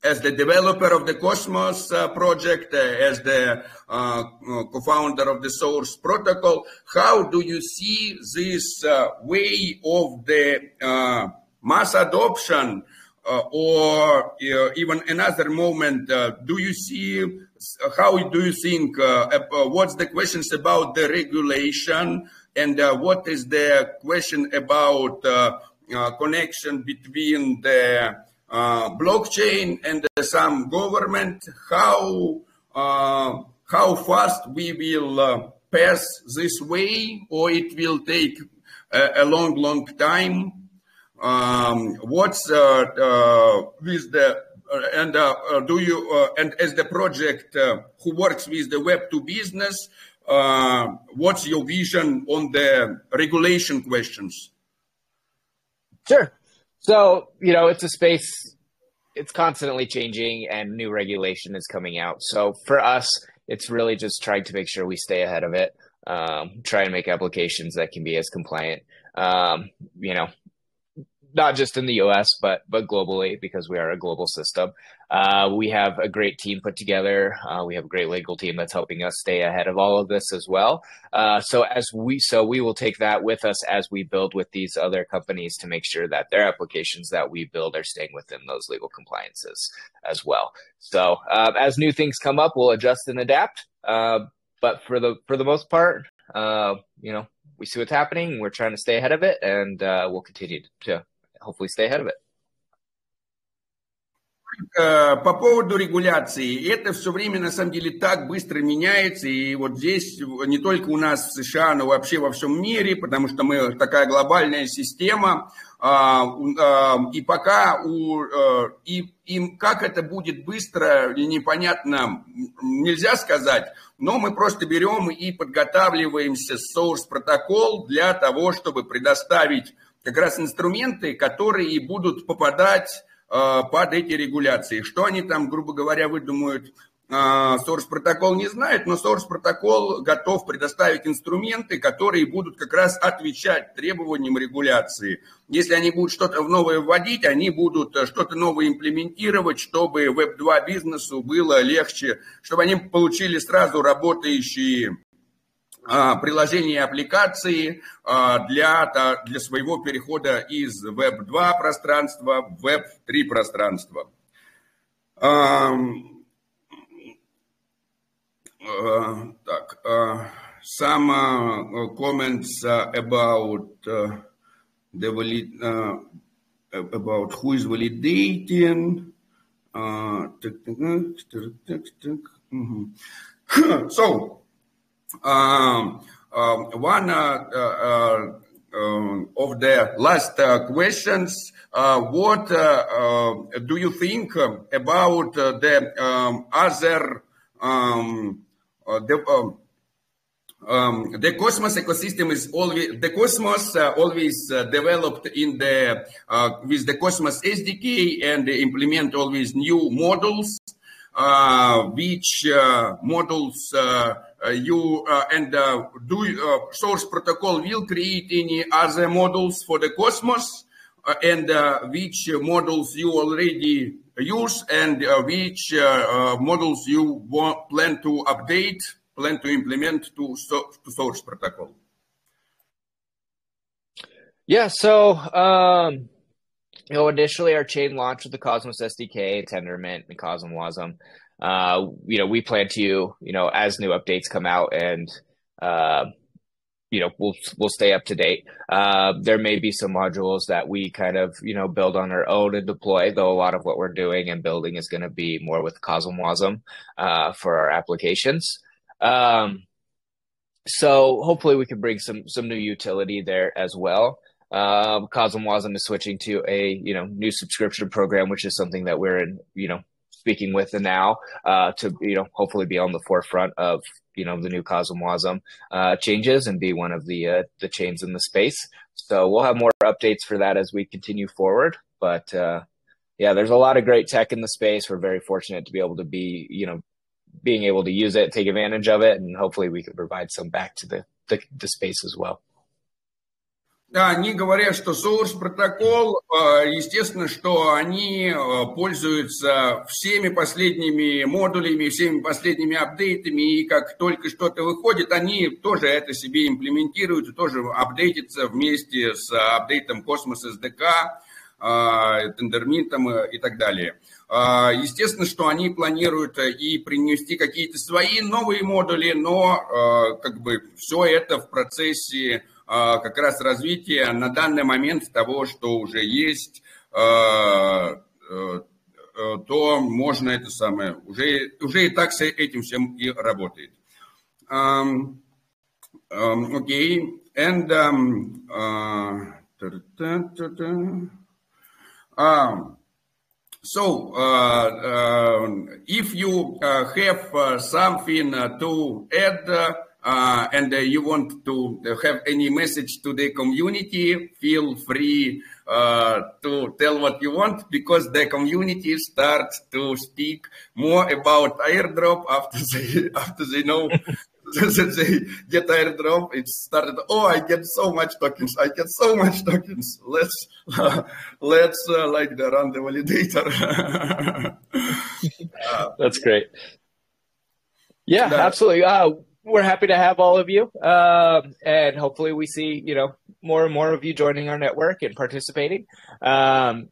as the developer of the Cosmos uh, project, uh, as the co-founder of the Source Protocol. How do you see this way of the mass adoption? Uh, or uh, even another moment, uh, do you see how do you think what's the questions about the regulation and what is the question about connection between the blockchain and some government? How how fast we will pass this way, or it will take a, a long, long time? um, what's uh, uh, with the uh, and uh, do you uh, and as the project uh, who works with the web to business what's your vision on the regulation questions? Sure. So you know it's a space it's constantly changing and new regulation is coming out. So for us it's really just trying to make sure we stay ahead of it um, try and make applications that can be as compliant, um, you know, not just in the US, but but globally because we are a global system. Uh, we have a great team put together. Uh, we have a great legal team that's helping us stay ahead of all of this as well. Uh, so as we so we will take that with us as we build with these other companies to make sure that their applications that we build are staying within those legal compliances as well. So uh, as new things come up, we'll adjust and adapt. Uh, but for the for the most part, uh, you know, we see what's happening. We're trying to stay ahead of it, and we'll continue to hopefully stay ahead of it. Э, по поводу регуляции, это все время на самом деле так быстро меняется, и вот здесь не только у нас в США, но вообще во всем мире, потому что мы такая глобальная система, а, а, и пока у, э, и, и как это будет быстро непонятно, нельзя сказать, но мы просто берем и подготавливаемся source протокол для того, чтобы предоставить как раз инструменты, которые будут попадать э, под эти регуляции. Что они там, грубо говоря, выдумают, э, Source протокол не знает, но Source протокол готов предоставить инструменты, которые будут как раз отвечать требованиям регуляции. Если они будут что-то новое вводить, они будут э, что-то новое имплементировать, чтобы Web2 бизнесу было легче, чтобы они получили сразу работающие приложения и аппликации а, для, для своего перехода из Web 2 пространства в Web 3 пространство. Так, some comments about the valid, about who is validating. So, um, um, one uh, uh, um, of the last uh, questions. what do you think about the um, other the, um, the Cosmos ecosystem is always the Cosmos uh, always uh, developed in the uh, with the Cosmos SDK and they implement always new models, which models Uh, you uh, and uh, do uh, source protocol will create any other models for the Cosmos uh, and which models you already use and which models you want, plan to update, plan to implement to, to source protocol. Yeah, so um, you know, initially our chain launched with the Cosmos SDK, Tendermint, and CosmWasm uh, you know, we plan to, you know, as new updates come out and, uh, you know, we'll we'll stay up to date. Uh, there may be some modules that we kind of you know build on our own and deploy, though a lot of what we're doing and building is going to be more with CosmWasm uh, for our applications. Um, so hopefully we can bring some some new utility there as well. Um, CosmWasm is switching to a you know new subscription program, which is something that we're in you know speaking with the now uh, to you know hopefully be on the forefront of you know the new CosmWasm uh, changes and be one of the uh, the chains in the space. So we'll have more updates for that as we continue forward. But uh, yeah, there's a lot of great tech in the space. We're very fortunate to be able to be you know being able to use it, take advantage of it, and hopefully we can provide some back to the, the, the space as well. Да, они говорят, что Source протокол, э, естественно, что они э, пользуются всеми последними модулями, всеми последними апдейтами, и как только что-то выходит, они тоже это себе имплементируют, тоже апдейтятся вместе с апдейтом Cosmos SDK, тендермитом и так далее. Естественно, что они планируют и принести какие-то свои новые модули, но э, как бы все это в процессе как раз развитие на данный момент того, что уже есть, а, э, э, то можно это самое, уже, уже и так с этим всем и работает. Um, okay, and so uh, uh, if you uh, have something to add, uh, and uh, you want to have any message to the community, feel free uh, to tell what you want because the community starts to speak more about airdrop after [laughs] they after they know [laughs] that they get airdrop, it started, oh, I get so much tokens, I get so much tokens. Let's, uh, [laughs] let's uh, like run the validator. That's great. Yeah, absolutely. We're happy to have all of you, uh, and hopefully we see you know more and more of you joining our network and participating. Um,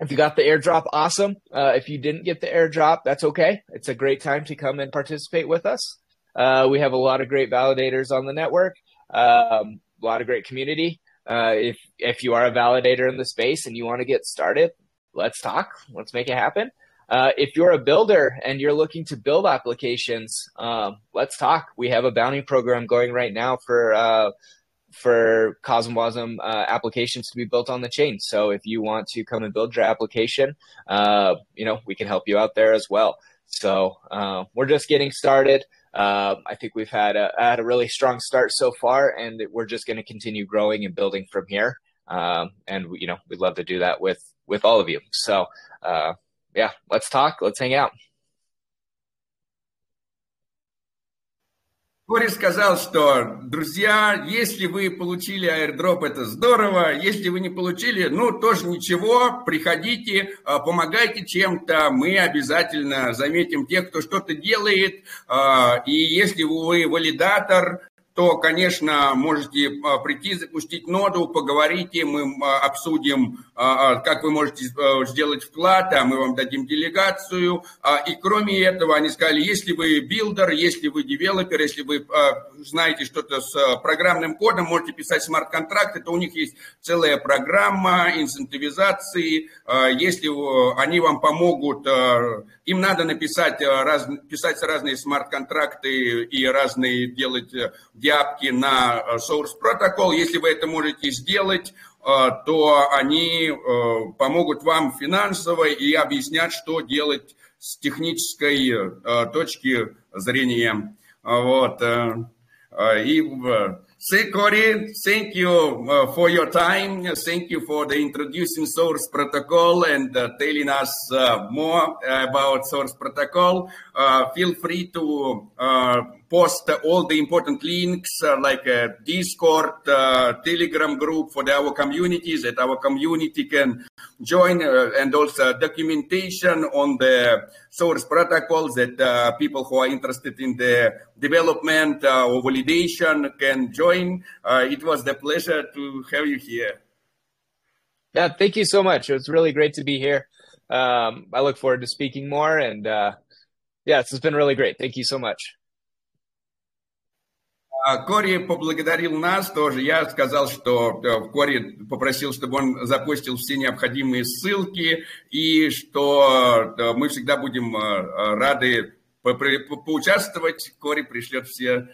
if you got the airdrop, awesome. Uh, if you didn't get the airdrop, that's okay. It's a great time to come and participate with us. Uh, we have a lot of great validators on the network, um, a lot of great community. Uh, if if you are a validator in the space and you want to get started, let's talk. Let's make it happen. Uh, if you're a builder and you're looking to build applications, um, let's talk. We have a bounty program going right now for uh, for CosmWasm uh, applications to be built on the chain. So if you want to come and build your application, uh, you know we can help you out there as well. So uh, we're just getting started. I think we've had a, had a really strong start so far, and we're just going to continue growing and building from here. Um, and you know we'd love to do that with with all of you. So yeah, let's talk. Let's hang out. Кори сказал, что, друзья, если вы получили airdrop, это здорово. Если вы не получили, ну, тоже ничего. Приходите, а, помогайте чем-то. Мы обязательно заметим тех, кто что-то делает. А, и если вы валидатор, то, конечно, можете а, прийти, запустить ноду, поговорите, мы а, обсудим, а, как вы можете сделать вклад, а мы вам дадим делегацию. И кроме этого, они сказали, если вы builder, если вы девелопер, если вы знаете что-то с программным кодом, можете писать смарт-контракты, то у них есть целая программа инцентивизации. Если они вам помогут, им надо написать писать разные смарт-контракты и разные делать dApp ки на э, Source Protocol. Если вы это можете сделать, э, то они э, помогут вам финансово и объяснят, что делать с технической точки зрения. Вот. И Say, Corey, thank you uh, for your time. Thank you for the introducing Source Protocol and uh, telling us uh, more about Source Protocol. feel free to post all the important links uh, like Discord, uh, Telegram group for the, our communities that our community can join uh, and also documentation on the source protocols that uh, people who are interested in the development uh, or validation can join. Uh, it was the pleasure to have you here. Yeah, thank you so much. It was really great to be here. Um, I look forward to speaking more and yeah, it's been really great. Thank you so much. А, Кори поблагодарил нас тоже. Я сказал, что э, Кори попросил, чтобы он запустил все необходимые ссылки, и что э, мы всегда будем э, рады поучаствовать. Кори пришлет все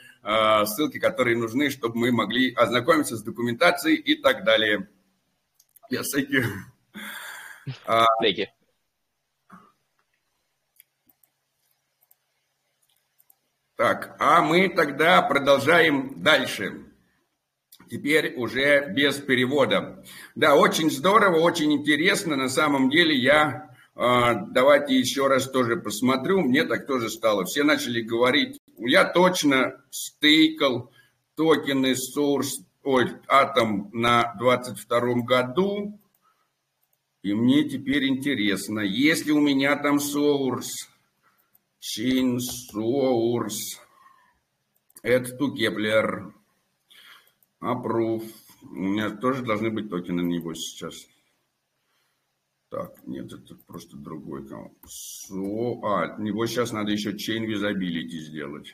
ссылки, которые нужны, чтобы мы могли ознакомиться с документацией и так далее. Yes, thank you. Так, а мы тогда продолжаем дальше. Теперь уже без перевода. Да, очень здорово, очень интересно. На самом деле я, э, давайте еще раз тоже посмотрю. Мне так тоже стало. Все начали говорить, я точно стейкал токены Source, ой, Атом на 22 году. И мне теперь интересно, если у меня там Source Chain source. Add to Kepler. Approve. У меня тоже должны быть токены на него сейчас. Так, нет, это просто другой аккаунт. So, а, него сейчас надо еще chain visibility сделать.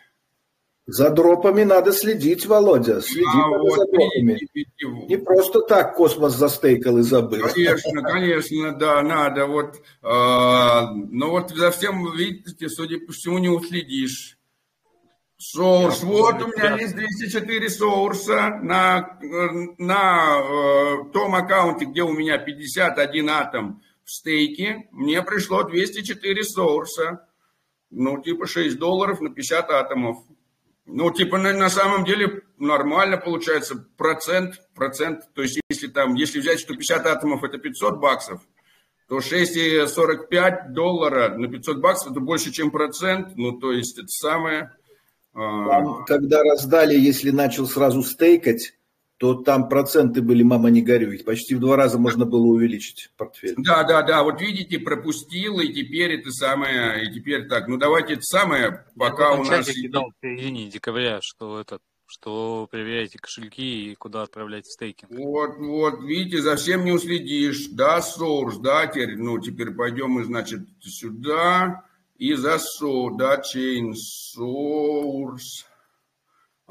За дропами надо следить, Володя. Следить а, надо вот, за дропами. Видите, Не просто так космос застейкал и забыл. Конечно, конечно, да, надо. Вот, э, но вот за всем, видите, судя по всему, не уследишь. Соурс. Вот у меня есть 204 соурса на, на э, том аккаунте, где у меня 51 атом в стейке. Мне пришло 204 соурса. Ну, типа 6 долларов на 50 атомов. Ну, типа, на, на самом деле нормально получается процент, процент. То есть, если там, если взять 150 атомов, это 500 баксов, то 6,45 доллара на 500 баксов, это больше, чем процент. Ну, то есть, это самое... Там, когда раздали, если начал сразу стейкать, то там проценты были, мама не горюй, почти в два раза можно было увеличить портфель. Да, да, да, вот видите, пропустил, и теперь это самое, и теперь так, ну давайте это самое, пока у нас... Я кидал в середине декабря, что этот что проверяете кошельки и куда отправлять стейки. Вот, вот, видите, за всем не уследишь. Да, source, да, теперь, ну, теперь пойдем мы, значит, сюда и за so, да, chain source.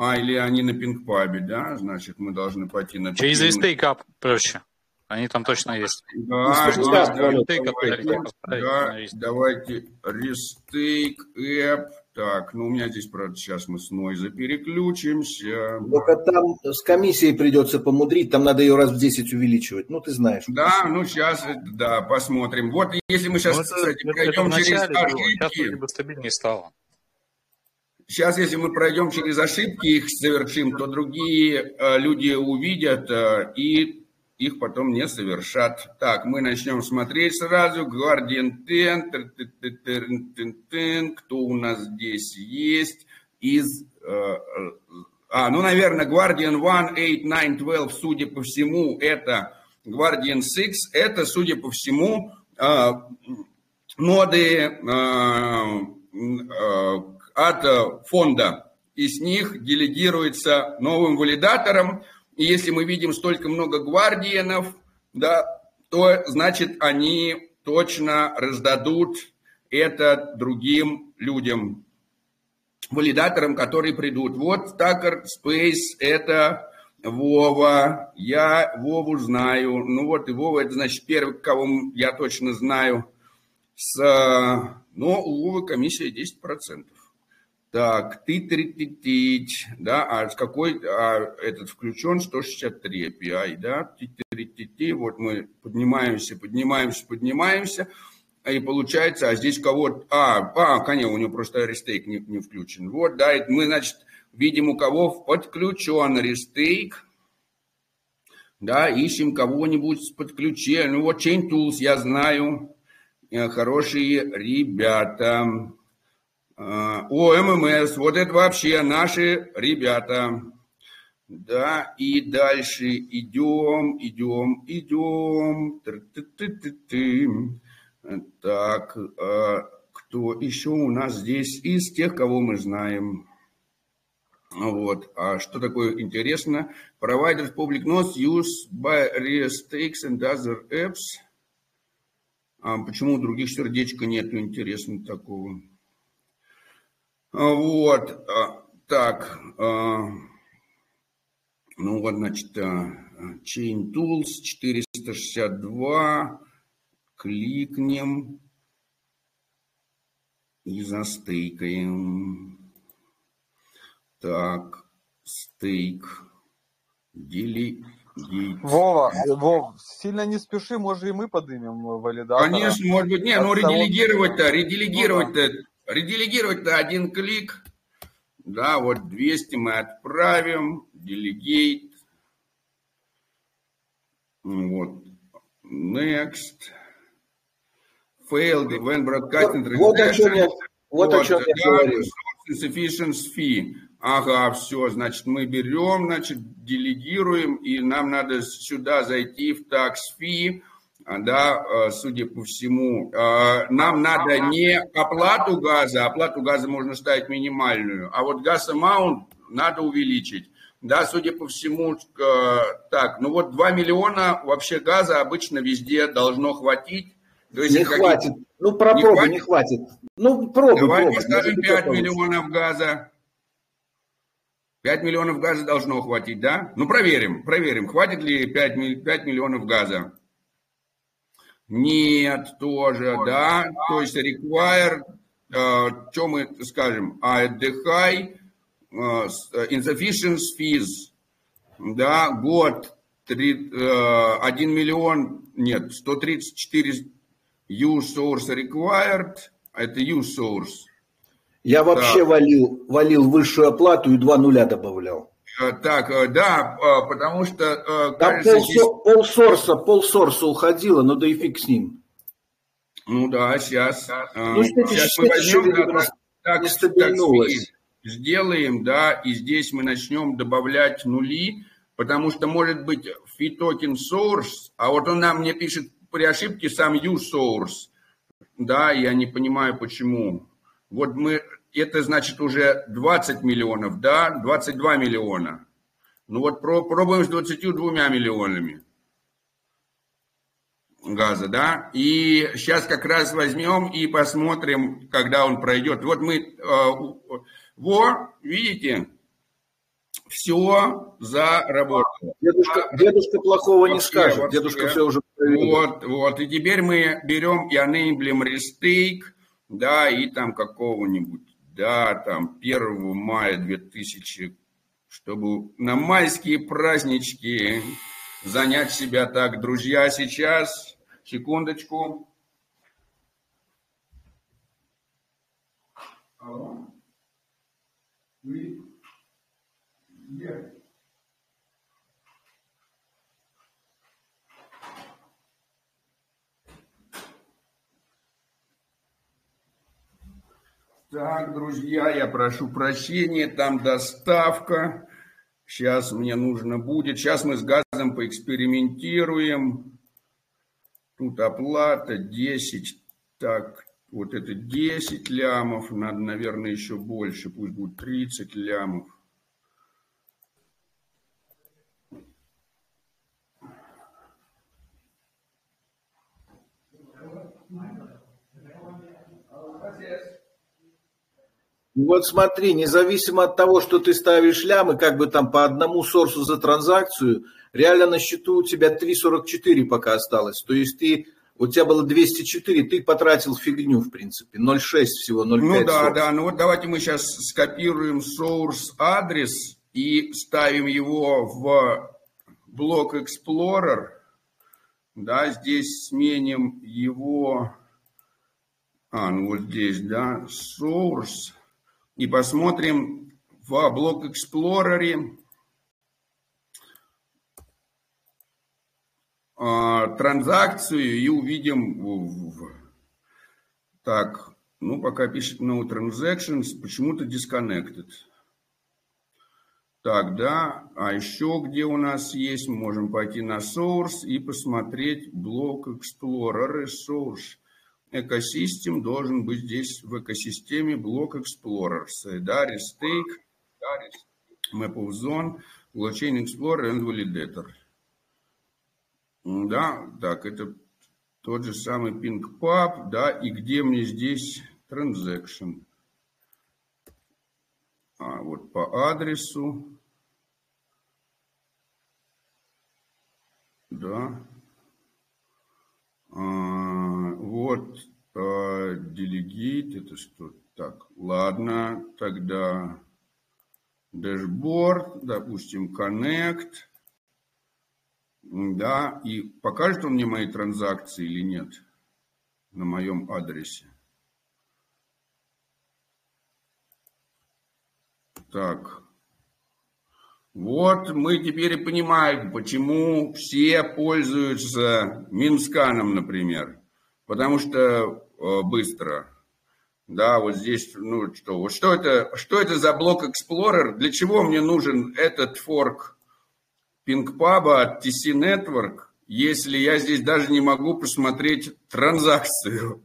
А, или они на пинг-пабе, да, значит, мы должны пойти на... Через restake app проще. Они там точно есть. Да, ну, да, да, давайте, да, давайте restake app. Так, ну у меня здесь, правда, сейчас мы с Nois а переключимся. Только там с комиссией придется помудрить, там надо ее раз в 10 увеличивать. Ну, ты знаешь. Да, ну сейчас, да, посмотрим. Вот если мы сейчас, ну, кстати, это, пройдем это через ошибки... Сейчас стабильнее стало. Сейчас, если мы пройдем через ошибки, их совершим, то другие э, люди увидят э, и их потом не совершат. Так, мы начнем смотреть сразу. Guardian 10, кто у нас здесь есть из... Э, а, ну, наверное, Guardian 1, 8, 9, 12, судя по всему, это Guardian 6, это, судя по всему, э, ноды э, от фонда. И с них делегируется новым валидатором, и если мы видим столько много гвардиенов, да, то значит они точно раздадут это другим людям, валидаторам, которые придут. Вот Tucker Space – это Вова, я Вову знаю. Ну вот и Вова – это значит первый, кого я точно знаю. С, но у Вовы комиссия 10%. Так, ты трититить, да, а с какой, а этот включен 163 API, да, ти вот мы поднимаемся, поднимаемся, поднимаемся, и получается, а здесь кого а, а, конечно, у него просто рестейк не, не включен. Вот, да, и мы, значит, видим, у кого подключен рестейк, да, ищем кого-нибудь с подключением. Ну вот Chain Tools я знаю, э, хорошие ребята. А, о, ММС, вот это вообще наши ребята. Да, и дальше идем, идем, идем. Так, а, кто еще у нас здесь из тех, кого мы знаем? Вот. А что такое интересно? Providers public notes used by Restakes and other apps. А почему у других сердечка нету, интересно, такого? А, вот, а, так, а, ну вот, значит, Chain Tools 462, кликнем и застейкаем. Так, стейк, делегейт. Вова, Вов, сильно не спеши, может и мы поднимем валидатора. Конечно, может быть, не, ну ределегировать-то, ределегировать-то Ределегировать на один клик. Да, вот 200 мы отправим. Делегейт. Вот. Next. Failed event broadcasting вот, вот о чем я, вот, вот о чем я говорю. Insufficiency fee. Ага, все, значит, мы берем, значит, делегируем, и нам надо сюда зайти в tax fee, да, э, судя по всему, э, нам надо не оплату газа, оплату газа можно ставить минимальную, а вот газ amount надо увеличить. Да, судя по всему, так, ну вот 2 миллиона вообще газа обычно везде должно хватить. То есть не хватит. Ну, попробуй, не хватит. не хватит. Ну, пробуй, Давай пробуй. скажем 5 миллионов газа. 5 миллионов газа должно хватить, да? Ну, проверим, проверим, хватит ли 5, 5 миллионов газа. Нет, тоже, да. То есть require, uh, что мы скажем, а отдыхай, uh, insufficient fees, да, год, 3, uh, 1 миллион, нет, 134 use source required, это use source. Я вообще да. валил, валил высшую оплату и два нуля добавлял. Э, так, э, да, э, потому что... Кажется, пол, здесь... полсорса, полсорса уходило, но да и фиг с ним. Ну да, сейчас. Ну, сейчас мы возьмем... Так, так, сделаем, да, и здесь мы начнем добавлять нули, потому что может быть fee token source, а вот он нам мне пишет при ошибке сам use source, да, я не понимаю почему. Вот мы, это значит уже 20 миллионов, да, 22 миллиона. Ну вот пробуем с 22 миллионами газа, да, и сейчас как раз возьмем и посмотрим, когда он пройдет. Вот мы, э, во, видите, все заработало. Дедушка, дедушка плохого вообще, не скажет, вообще. дедушка все уже проверил. Вот, вот, и теперь мы берем и enablim restake, да, и там какого-нибудь, да, там 1 мая 2000, чтобы на майские празднички занять себя так. Друзья, сейчас, секундочку. Алло. Вы Так, друзья, я прошу прощения, там доставка. Сейчас мне нужно будет. Сейчас мы с газом поэкспериментируем. Тут оплата 10. Так, вот это 10 лямов. Надо, наверное, еще больше. Пусть будет 30 лямов. Вот смотри, независимо от того, что ты ставишь лямы, как бы там по одному сорсу за транзакцию, реально на счету у тебя 3,44 пока осталось. То есть ты, у тебя было 204, ты потратил фигню, в принципе, 0,6 всего, 0,5. Ну да, source. да, ну вот давайте мы сейчас скопируем source адрес и ставим его в блок Explorer. Да, здесь сменим его, а, ну вот здесь, да, source и посмотрим в блок Explorer. А, транзакцию и увидим, так, ну пока пишет no transactions, почему-то disconnected. Так, да, а еще где у нас есть, мы можем пойти на source и посмотреть блок Explorer Source экосистем должен быть здесь в экосистеме блок Explorer. Да, Restake, Map of Zone, Blockchain Explorer and Validator. Да, так, это тот же самый PingPub, да, и где мне здесь Transaction? А, вот по адресу. Да. А, вот делегит, это что? Так, ладно, тогда дашборд, допустим, connect. Да, и покажет он мне мои транзакции или нет на моем адресе. Так, вот мы теперь и понимаем, почему все пользуются Mintscan ом, например. Потому что э, быстро. Да, вот здесь, ну что, вот что это, что это за блок Explorer? Для чего мне нужен этот форк PingPub от TC Network, если я здесь даже не могу посмотреть транзакцию?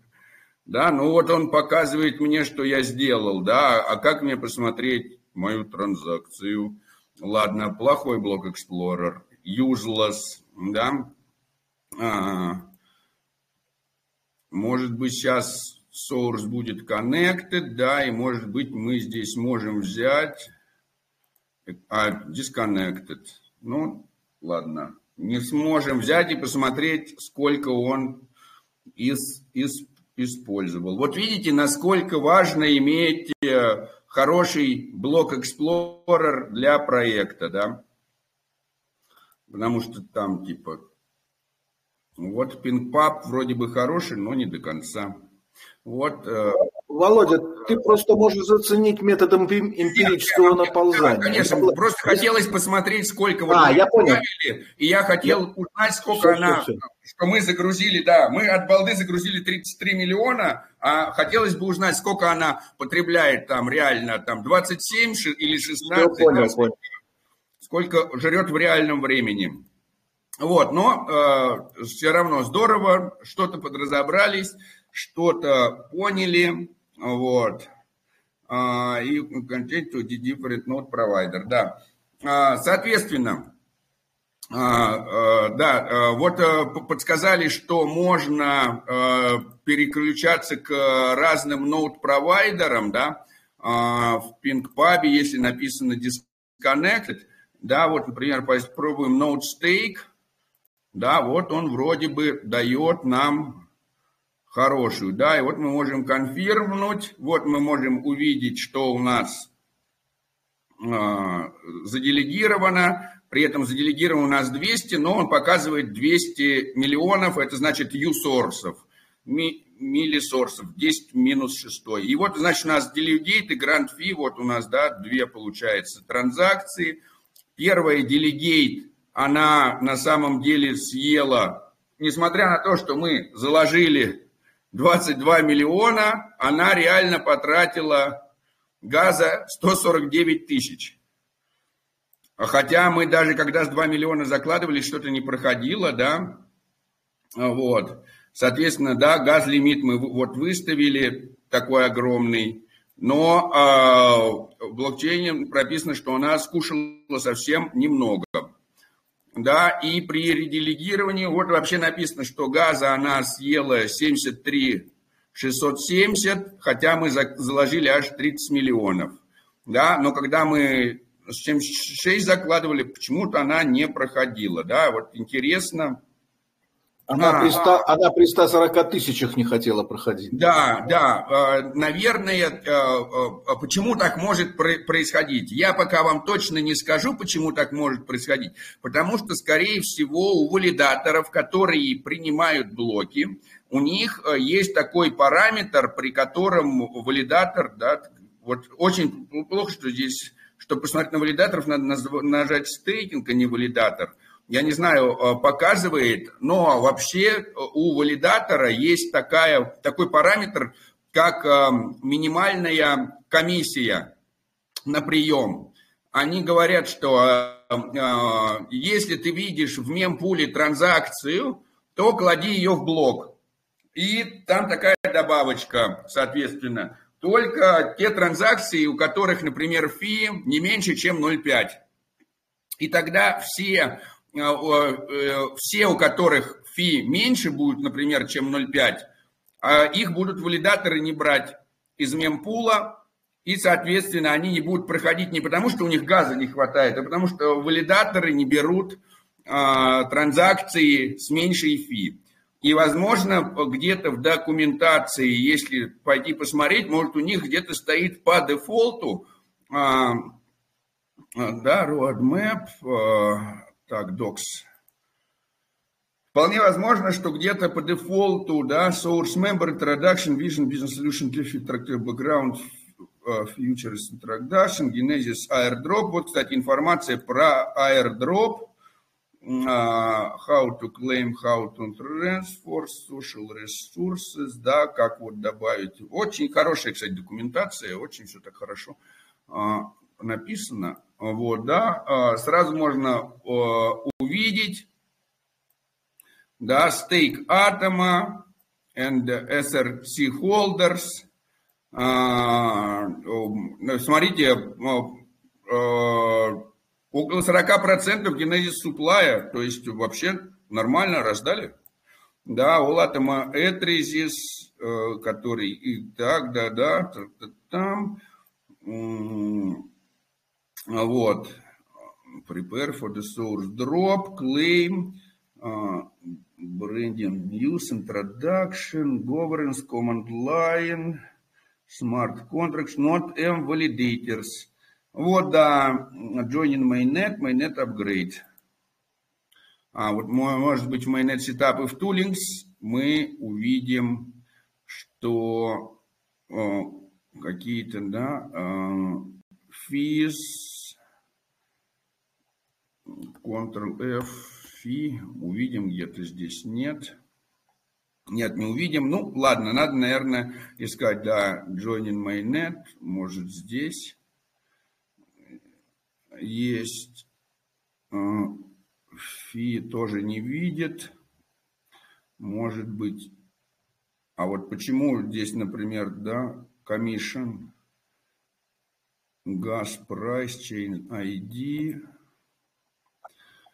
Да, ну вот он показывает мне, что я сделал, да, а как мне посмотреть мою транзакцию? Ладно, плохой блок Explorer, useless, да. А, может быть, сейчас source будет connected, да, и может быть мы здесь можем взять, а, disconnected. Ну, ладно. Не сможем взять и посмотреть, сколько он из, из, использовал. Вот видите, насколько важно иметь э, хороший блок Explorer для проекта, да? Потому что там типа, вот PingPub вроде бы хороший, но не до конца. Вот. Э, Володя, ты просто можешь заценить методом эмпирического Нет, наползания. Да, конечно, Если- просто хотелось посмотреть, сколько вот А, мы я понял. и я хотел узнать, сколько Всё, она, всё, всё. что мы загрузили, да, мы от балды загрузили 33 миллиона, а хотелось бы узнать, сколько она потребляет там реально, там 27 ши- или 16, Всё, понял, да, понял. сколько жрет в реальном времени. Вот, но все равно здорово, что-то подразобрались, что-то поняли, вот. А, и content to the different node provider, да. А, Соответственно, а, да, а, вот п- подсказали, что можно переключаться к разным ноут-провайдерам, да, а, в PingPub, если написано disconnected, да, вот, например, попробуем NodeStake, да, вот он вроде бы дает нам хорошую, да, и вот мы можем конфирмнуть, вот мы можем увидеть, что у нас а, заделегировано, при этом заделегировано у нас 200, но он показывает 200 миллионов, это значит U-сорсов, ми- миллисорсов, 10 минус 6. И вот, значит, у нас делегейт и гранд фи, вот у нас, да, две, получается, транзакции. Первая делегейт, она на самом деле съела, несмотря на то, что мы заложили 22 миллиона, она реально потратила газа 149 тысяч. А Хотя мы даже, когда с 2 миллиона закладывали, что-то не проходило, да, вот. Соответственно, да, газ-лимит мы вот выставили такой огромный, но а, в блокчейне прописано, что она скушала совсем немного. Да, и при ределегировании, вот вообще написано, что газа она съела 73 670, хотя мы за- заложили аж 30 миллионов. Да, но когда мы 76 закладывали, почему-то она не проходила. Да, вот интересно. Она, А, при 100, она при 140 тысячах не хотела проходить. Да, да, э, наверное, э, э, почему так может про- происходить? Я пока вам точно не скажу, почему так может происходить, потому что, скорее всего, у валидаторов, которые принимают блоки, у них есть такой параметр, при котором валидатор, да, вот очень плохо, что здесь, чтобы посмотреть на валидаторов, надо нажать стейкинг, а не валидатор. Я не знаю, э, показывает, но вообще э, у валидатора есть такая, такой параметр, как э, минимальная комиссия на прием. Они говорят, что если ты видишь в мемпуле транзакцию, то клади ее в блок. И там такая добавочка, соответственно. Только те транзакции, у которых, например, фи не меньше, чем 0,5. И тогда все, все, у которых фи меньше будет, например, чем 0,5, а их будут валидаторы не брать из мемпула, и, соответственно, они не будут проходить не потому, что у них газа не хватает, а потому что валидаторы не берут а, транзакции с меньшей фи. И, возможно, где-то в документации, если пойти посмотреть, может, у них где-то стоит по дефолту, а, а, да, roadmap, так, docs. Вполне возможно, что где-то по дефолту, да, source member, introduction, vision, business solution, tractor, background, uh, futures, introduction, genesis, airdrop. Вот, кстати, информация про airdrop, uh, how to claim, how to transfer, social resources, да, как вот добавить. Очень хорошая, кстати, документация, очень все так хорошо uh, написано. Вот, да, uh, сразу можно uh, увидеть, да, stake атома and SRC holders. А, э, Смотрите, около 40% генезис суплая, то есть вообще нормально раздали. Да, all атома этризис, э, который и так, да, да, та- та- там, вот, prepare for the source drop, claim, uh, branding news, introduction, governance, command line, smart contracts, not M validators. Вот, да, joining mainnet, mainnet upgrade. А вот, мо- может быть, в mainnet setup и в toolings мы увидим, что какие-то, да, fees, Ctrl-F, фи, увидим где-то здесь, нет. Нет, не увидим. Ну, ладно, надо, наверное, искать, да, joining mainnet, может здесь. Есть фи тоже не видит. Может быть. А вот почему здесь, например, да, commission, gas price, chain ID.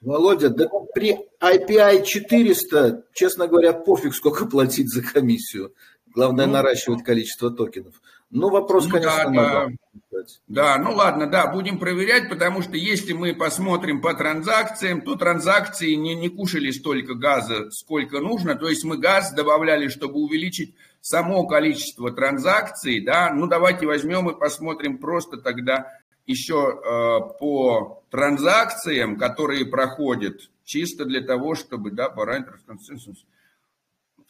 Володя, да при IPI 400, честно говоря, пофиг, сколько платить за комиссию. Главное, ну, наращивать количество токенов. Ну, вопрос, ну, конечно, да, надо. Да. да, ну ладно, да, будем проверять, потому что если мы посмотрим по транзакциям, то транзакции не, не кушали столько газа, сколько нужно. То есть мы газ добавляли, чтобы увеличить само количество транзакций. Да? Ну, давайте возьмем и посмотрим просто тогда еще э, по транзакциям, которые проходят, чисто для того, чтобы, да, параметров консенсус,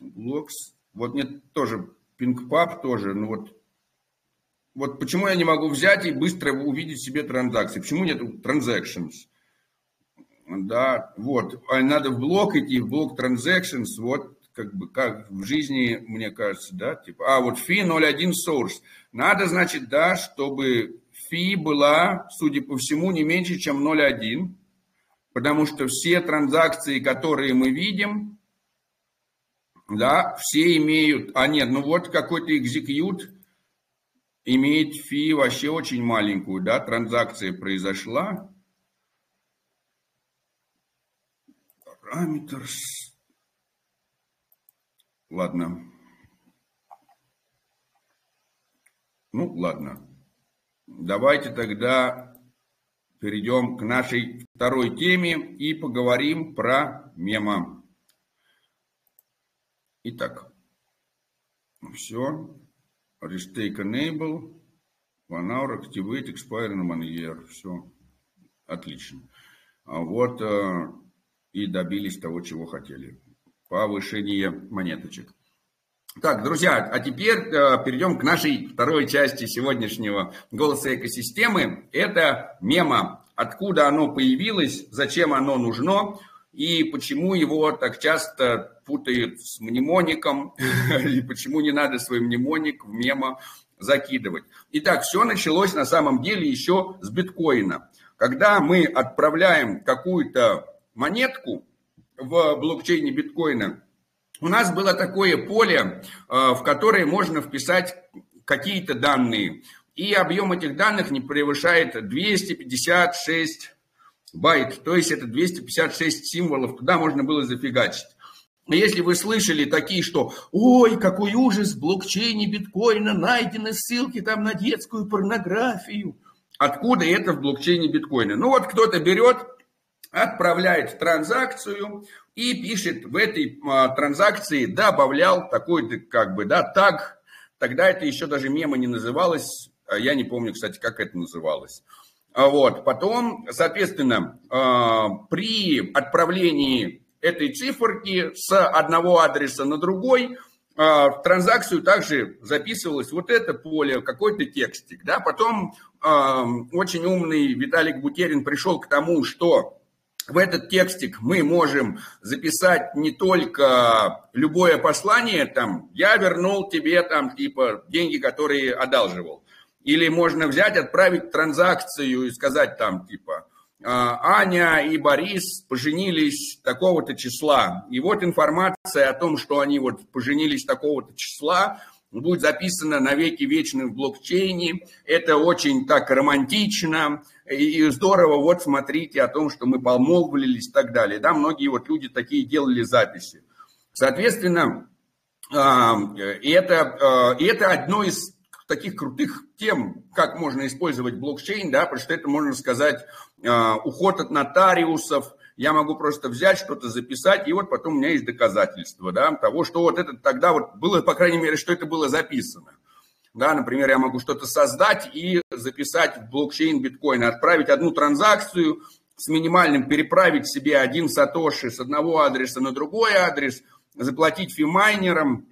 блокс, вот мне тоже PinkPub тоже, ну вот вот почему я не могу взять и быстро увидеть себе транзакции? Почему нет transactions? Да, вот. А надо в блок идти, в блок transactions, вот как бы как в жизни, мне кажется, да, типа, а вот фи 01 source. Надо, значит, да, чтобы фи была, судя по всему, не меньше, чем 0,1, потому что все транзакции, которые мы видим, да, все имеют, а нет, ну вот какой-то execute имеет фи вообще очень маленькую, да, транзакция произошла. Parameters. Ладно. Ну, ладно. Давайте тогда перейдем к нашей второй теме и поговорим про мема. Итак, все. Restake enable. One hour activate expire year. Все. Отлично. А вот э, и добились того, чего хотели. Повышение монеточек. Так, друзья, а теперь э, перейдем к нашей второй части сегодняшнего голоса экосистемы. Это мема. Откуда оно появилось, зачем оно нужно и почему его так часто путают с мнемоником, [laughs] и почему не надо свой мнемоник в мема закидывать. Итак, все началось на самом деле еще с биткоина. Когда мы отправляем какую-то монетку в блокчейне биткоина, у нас было такое поле, э, в которое можно вписать какие-то данные. И объем этих данных не превышает 256 байт. То есть это 256 символов. Туда можно было зафигачить. Если вы слышали такие, что «Ой, какой ужас, в блокчейне биткоина найдены ссылки там на детскую порнографию». Откуда это в блокчейне биткоина? Ну вот кто-то берет, отправляет транзакцию, и пишет в этой а, транзакции добавлял такой как бы, да, таг. Тогда это еще даже мема не называлось. А я не помню, кстати, как это называлось. А вот. Потом, соответственно, при отправлении этой циферки с одного адреса на другой, в транзакцию также записывалось вот это поле, какой-то текстик. Да? Потом очень умный Виталик Бутерин пришел к тому, что в этот текстик мы можем записать не только любое послание, там, я вернул тебе там, типа, деньги, которые одалживал. Или можно взять, отправить транзакцию и сказать там, типа, «А, Аня и Борис поженились такого-то числа. И вот информация о том, что они вот поженились такого-то числа, будет записана на веки вечны в блокчейне. Это очень так романтично, и здорово, вот смотрите о том, что мы помолвлились и так далее. Да, многие вот люди такие делали записи. Соответственно, а, это, а, это одно из таких крутых тем, как можно использовать блокчейн, да, потому что это, можно сказать, а, уход от нотариусов, я могу просто взять, что-то записать, и вот потом у меня есть доказательства да, того, что вот это тогда вот было, по крайней мере, что это было записано. Да, например, я могу что-то создать и записать в блокчейн биткоина, отправить одну транзакцию с минимальным, переправить себе один сатоши с одного адреса на другой адрес, заплатить фимайнерам,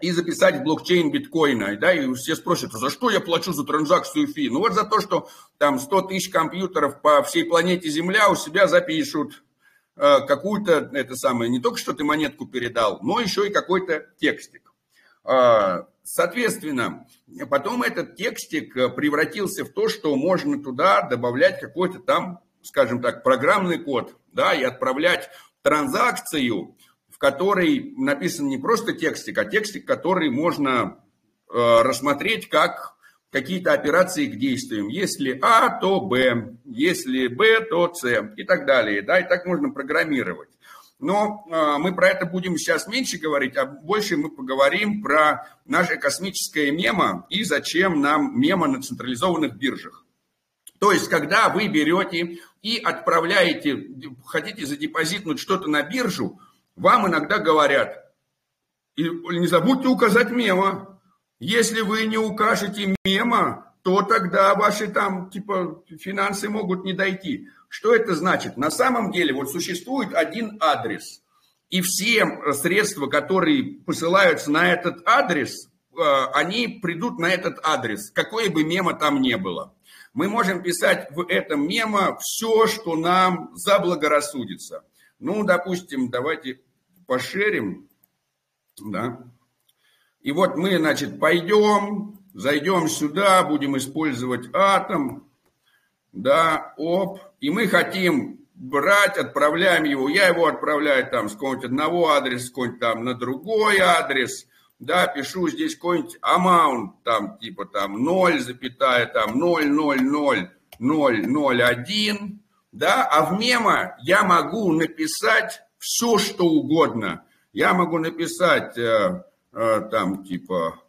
и записать в блокчейн биткоина. Да, и все спросят, а за что я плачу за транзакцию фи? Ну вот за то, что там 100 тысяч компьютеров по всей планете Земля у себя запишут э, какую-то, это самое, не только что ты монетку передал, но еще и какой-то текстик. Э, соответственно, потом этот текстик превратился в то, что можно туда добавлять какой-то там, скажем так, программный код, да, и отправлять транзакцию в которой написан не просто текстик, а текстик, который можно э, рассмотреть как какие-то операции к действиям. Если А, то Б, если Б, то С и так далее. Да, и так можно программировать. Но э, мы про это будем сейчас меньше говорить, а больше мы поговорим про наше космическое мемо и зачем нам мемо на централизованных биржах. То есть, когда вы берете и отправляете, хотите задепозитнуть что-то на биржу, вам иногда говорят, и не забудьте указать мема. Если вы не укажете мема, то тогда ваши там типа финансы могут не дойти. Что это значит? На самом деле вот существует один адрес, и все средства, которые посылаются на этот адрес, э, они придут на этот адрес, какое бы мема там не было. Мы можем писать в этом мемо все, что нам заблагорассудится. Ну, допустим, давайте пошерим, да. И вот мы, значит, пойдем, зайдем сюда, будем использовать атом, да, оп, и мы хотим брать, отправляем его, я его отправляю там с какого-нибудь одного адреса, с какого-нибудь там на другой адрес, да, пишу здесь какой-нибудь amount, там, типа там 0, запятая, там 0, 0, 0, 0, 0, 1, да, а в мемо я могу написать все, что угодно. Я могу написать э, э, там типа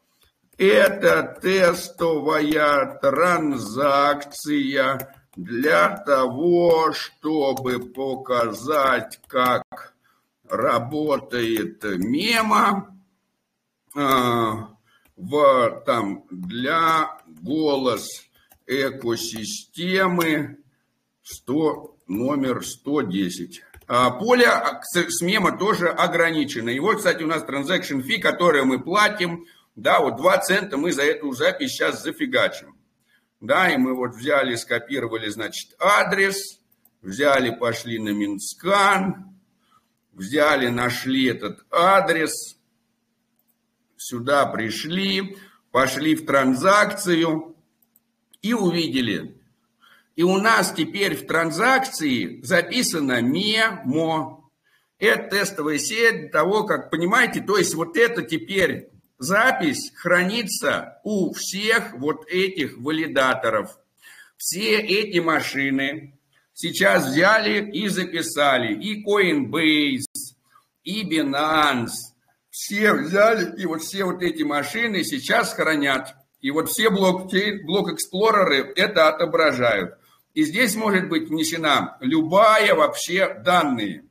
это тестовая транзакция для того, чтобы показать, как работает мема э, в, там, для голос экосистемы 100, номер 110. А, поле а, с мема тоже ограничено. И вот, кстати, у нас transaction fee, которое мы платим, да, вот 2 цента мы за эту запись сейчас зафигачим. Да, и мы вот взяли, скопировали, значит, адрес, взяли, пошли на Mintscan, взяли, нашли этот адрес, сюда пришли, пошли в транзакцию и увидели и у нас теперь в транзакции записано memo. Это тестовая сеть того, как, понимаете, то есть вот это теперь запись хранится у всех вот этих валидаторов. Все эти машины сейчас взяли и записали. И Coinbase, и Binance. Все взяли, и вот все вот эти машины сейчас хранят. И вот все блокчейн, блок-эксплореры это отображают. И здесь может быть внесена любая вообще данные.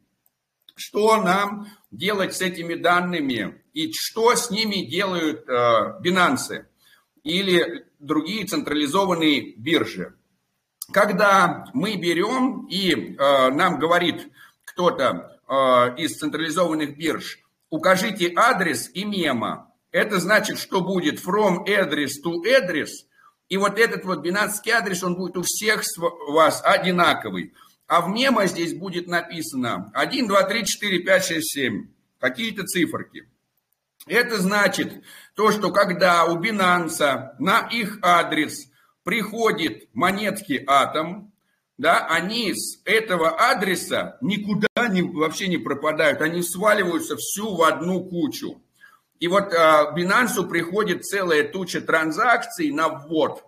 Что нам делать с этими данными и что с ними делают э, бинансы или другие централизованные биржи. Когда мы берем и э, нам говорит кто-то э, из централизованных бирж, укажите адрес и мема, это значит, что будет from address to address – и вот этот вот бинарский адрес, он будет у всех вас одинаковый. А в мемо здесь будет написано 1, 2, 3, 4, 5, 6, 7. Какие-то циферки. Это значит то, что когда у Binance на их адрес приходит монетки атом, да, они с этого адреса никуда не, вообще не пропадают, они сваливаются всю в одну кучу. И вот а, Binance приходит целая туча транзакций на ввод,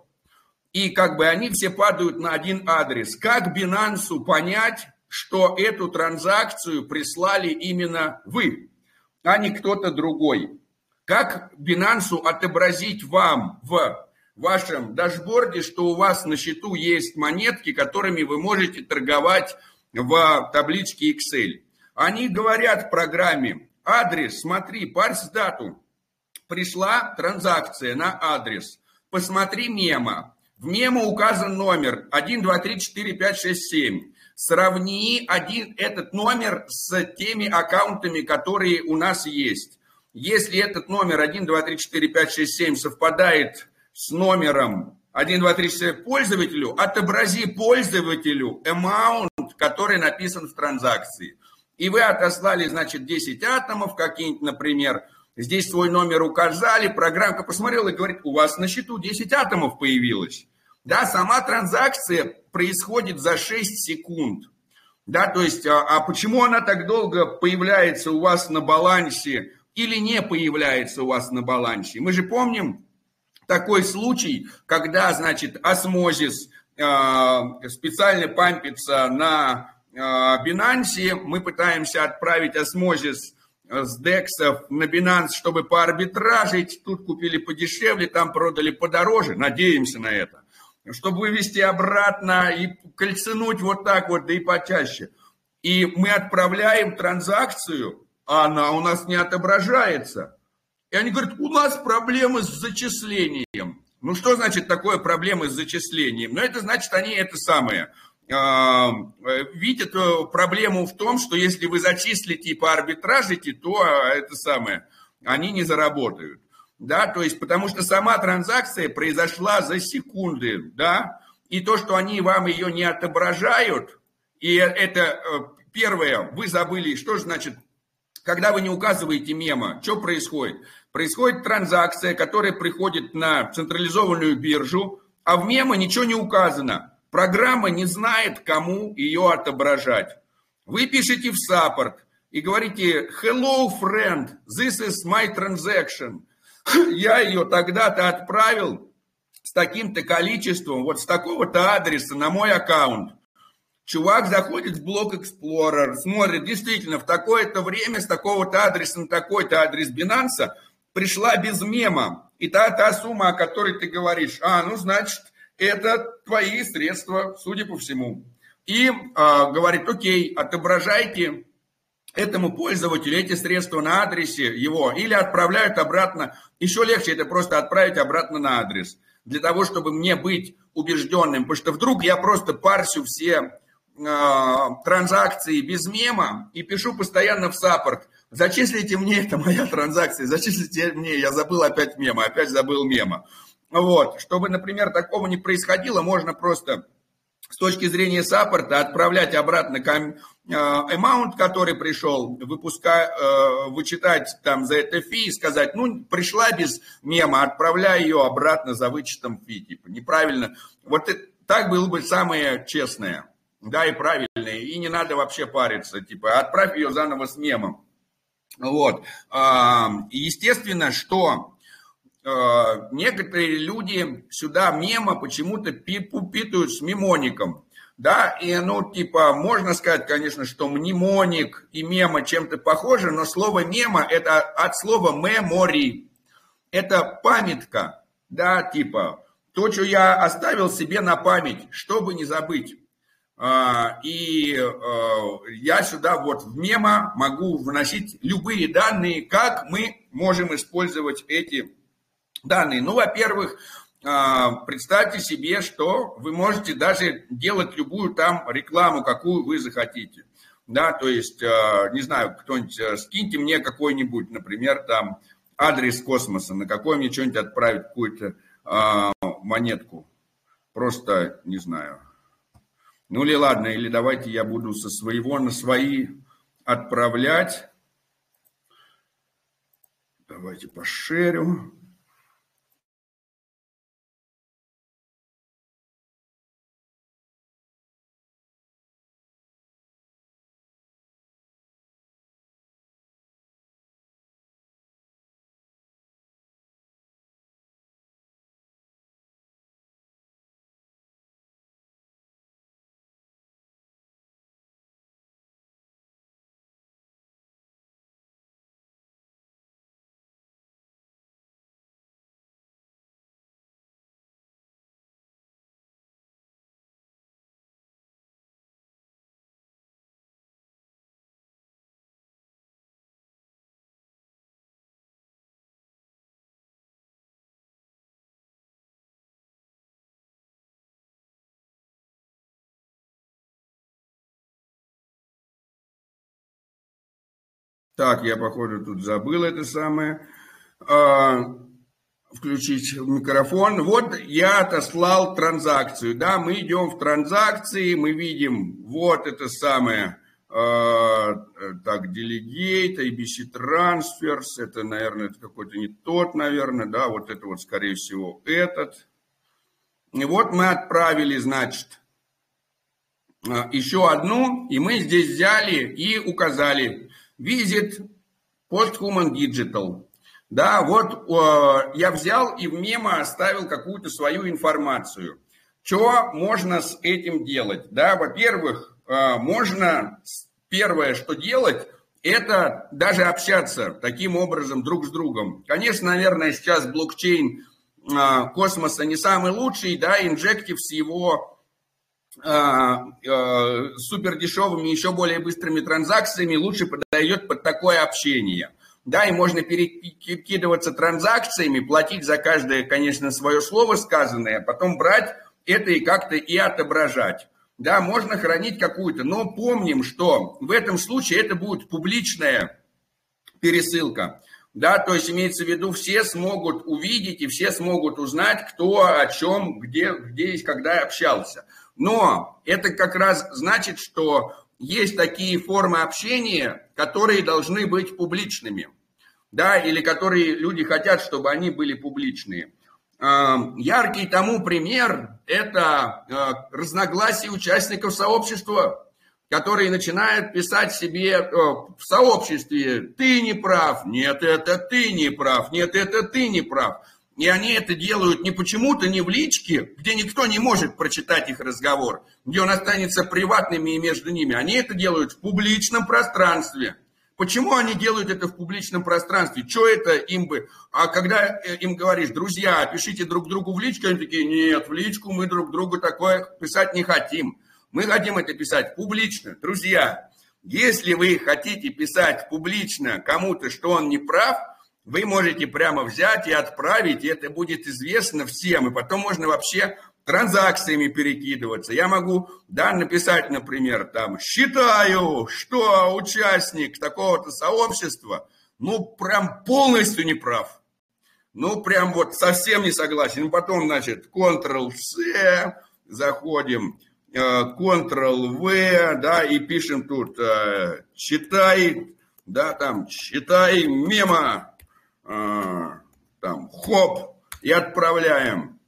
и как бы они все падают на один адрес. Как Binance понять, что эту транзакцию прислали именно вы, а не кто-то другой? Как Binance отобразить вам в вашем дашборде, что у вас на счету есть монетки, которыми вы можете торговать в табличке Excel? Они говорят программе, Адрес, смотри, парс дату. Пришла транзакция на адрес. Посмотри мемо. В мемо указан номер 1, 2, 3, 4, 5, 6, 7. Сравни один, этот номер с теми аккаунтами, которые у нас есть. Если этот номер 1, 2, 3, 4, 5, 6, 7 совпадает с номером 1, 2, 3, 4 пользователю, отобрази пользователю amount, который написан в транзакции. И вы отослали, значит, 10 атомов какие-нибудь, например, здесь свой номер указали, программка посмотрела и говорит, у вас на счету 10 атомов появилось. Да, сама транзакция происходит за 6 секунд. Да, то есть, а, а почему она так долго появляется у вас на балансе или не появляется у вас на балансе? Мы же помним такой случай, когда, значит, осмозис э, специально пампится на Binance, мы пытаемся отправить осмозис с дексов на Binance, чтобы поарбитражить, тут купили подешевле, там продали подороже, надеемся на это чтобы вывести обратно и кольцануть вот так вот, да и почаще. И мы отправляем транзакцию, а она у нас не отображается. И они говорят, у нас проблемы с зачислением. Ну, что значит такое проблемы с зачислением? Ну, это значит, они это самое, а, видят э, проблему в том, что если вы зачислите и поарбитражите, то а, это самое, они не заработают да, то есть потому что сама транзакция произошла за секунды, да, и то, что они вам ее не отображают, и это э, первое, вы забыли, что же значит, когда вы не указываете мема, что происходит? Происходит транзакция, которая приходит на централизованную биржу, а в мемо ничего не указано. Программа не знает, кому ее отображать. Вы пишете в саппорт и говорите, hello, friend, this is my transaction [laughs] – я ее тогда-то отправил с таким-то количеством, вот с такого-то адреса на мой аккаунт. Чувак заходит в блок Explorer, смотрит, действительно, в такое-то время с такого-то адреса на такой-то адрес Binance пришла без мема. И та, та сумма, о которой ты говоришь, а, ну, значит, это твои средства, судя по всему. И э, говорит, окей, отображайте этому пользователю эти средства на адресе его или отправляют обратно. Еще легче это просто отправить обратно на адрес. Для того, чтобы мне быть убежденным. Потому что вдруг я просто парсю все э, транзакции без мема и пишу постоянно в саппорт. Зачислите мне, это моя [laughs] транзакция, зачислите мне, я забыл опять мема, опять забыл мема. Вот, чтобы, например, такого не происходило, можно просто с точки зрения саппорта отправлять обратно amount, который пришел, выпускать, э, вычитать там за это фи и сказать, ну, пришла без мема, отправляй ее обратно за вычетом фи, типа, неправильно. Вот это, так было бы самое честное, да, и правильное, и не надо вообще париться, типа, отправь ее заново с мемом. Вот. Естественно, что э, некоторые люди сюда мема почему-то пипутают с мемоником. Да, и ну, типа, можно сказать, конечно, что мнемоник и мема чем-то похожи, но слово мема это от слова memory. Это памятка, да, типа, то, что я оставил себе на память, чтобы не забыть. А, и а, я сюда вот в мема могу вносить любые данные, как мы можем использовать эти данные. Ну, во-первых, а, представьте себе, что вы можете даже делать любую там рекламу, какую вы захотите. Да, то есть, а, не знаю, кто-нибудь, а, скиньте мне какой-нибудь, например, там адрес космоса, на какой мне что-нибудь отправить, какую-то монетку. Просто не знаю. Ну или ладно, или давайте я буду со своего на свои отправлять. Давайте пошерю. Так, я, походу, тут забыл это самое. А, включить микрофон. Вот я отослал транзакцию. Да, мы идем в транзакции, мы видим вот это самое, э, так, Delegate, ABC Transfers, это, наверное, это какой-то не тот, наверное, да, вот это вот, скорее всего, этот. И вот мы отправили, значит, э, еще одну, и мы здесь взяли и указали Visit Posthuman Digital. Да, вот э, я взял и в мемо оставил какую-то свою информацию. Что можно с этим делать? Да, во-первых, э, можно первое, что делать, это даже общаться таким образом друг с другом. Конечно, наверное, сейчас блокчейн э, космоса не самый лучший, да, инжектив с его супер дешевыми, еще более быстрыми транзакциями лучше подойдет под такое общение – да, и можно перекидываться транзакциями, платить за каждое, конечно, свое слово сказанное, а потом брать это и как-то и отображать. Да, можно хранить какую-то, но помним, что в этом случае это будет публичная пересылка. Да, то есть имеется в виду, все смогут увидеть и все смогут узнать, кто о чем, где, где и когда общался. Но это как раз значит, что есть такие формы общения, которые должны быть публичными, да, или которые люди хотят, чтобы они были публичные. А, яркий тому пример – это а, разногласия участников сообщества, которые начинают писать себе а, в сообществе «ты не прав», «нет, это ты не прав», «нет, это ты не прав». И они это делают не почему-то, не в личке, где никто не может прочитать их разговор, где он останется приватным и между ними. Они это делают в публичном пространстве. Почему они делают это в публичном пространстве? Что это им бы? А когда э, им говоришь, друзья, пишите друг другу в личку, они такие, нет, в личку мы друг другу такое писать не хотим. Мы хотим это писать публично. Друзья, если вы хотите писать публично кому-то, что он не прав, вы можете прямо взять и отправить, и это будет известно всем, и потом можно вообще транзакциями перекидываться. Я могу да, написать, например, там, считаю, что участник такого-то сообщества, ну, прям полностью не прав. Ну, прям вот совсем не согласен. Потом, значит, Ctrl-C, заходим, э, Ctrl-V, да, и пишем тут, э, читай, да, там, читай мемо, а, там, хоп, и отправляем.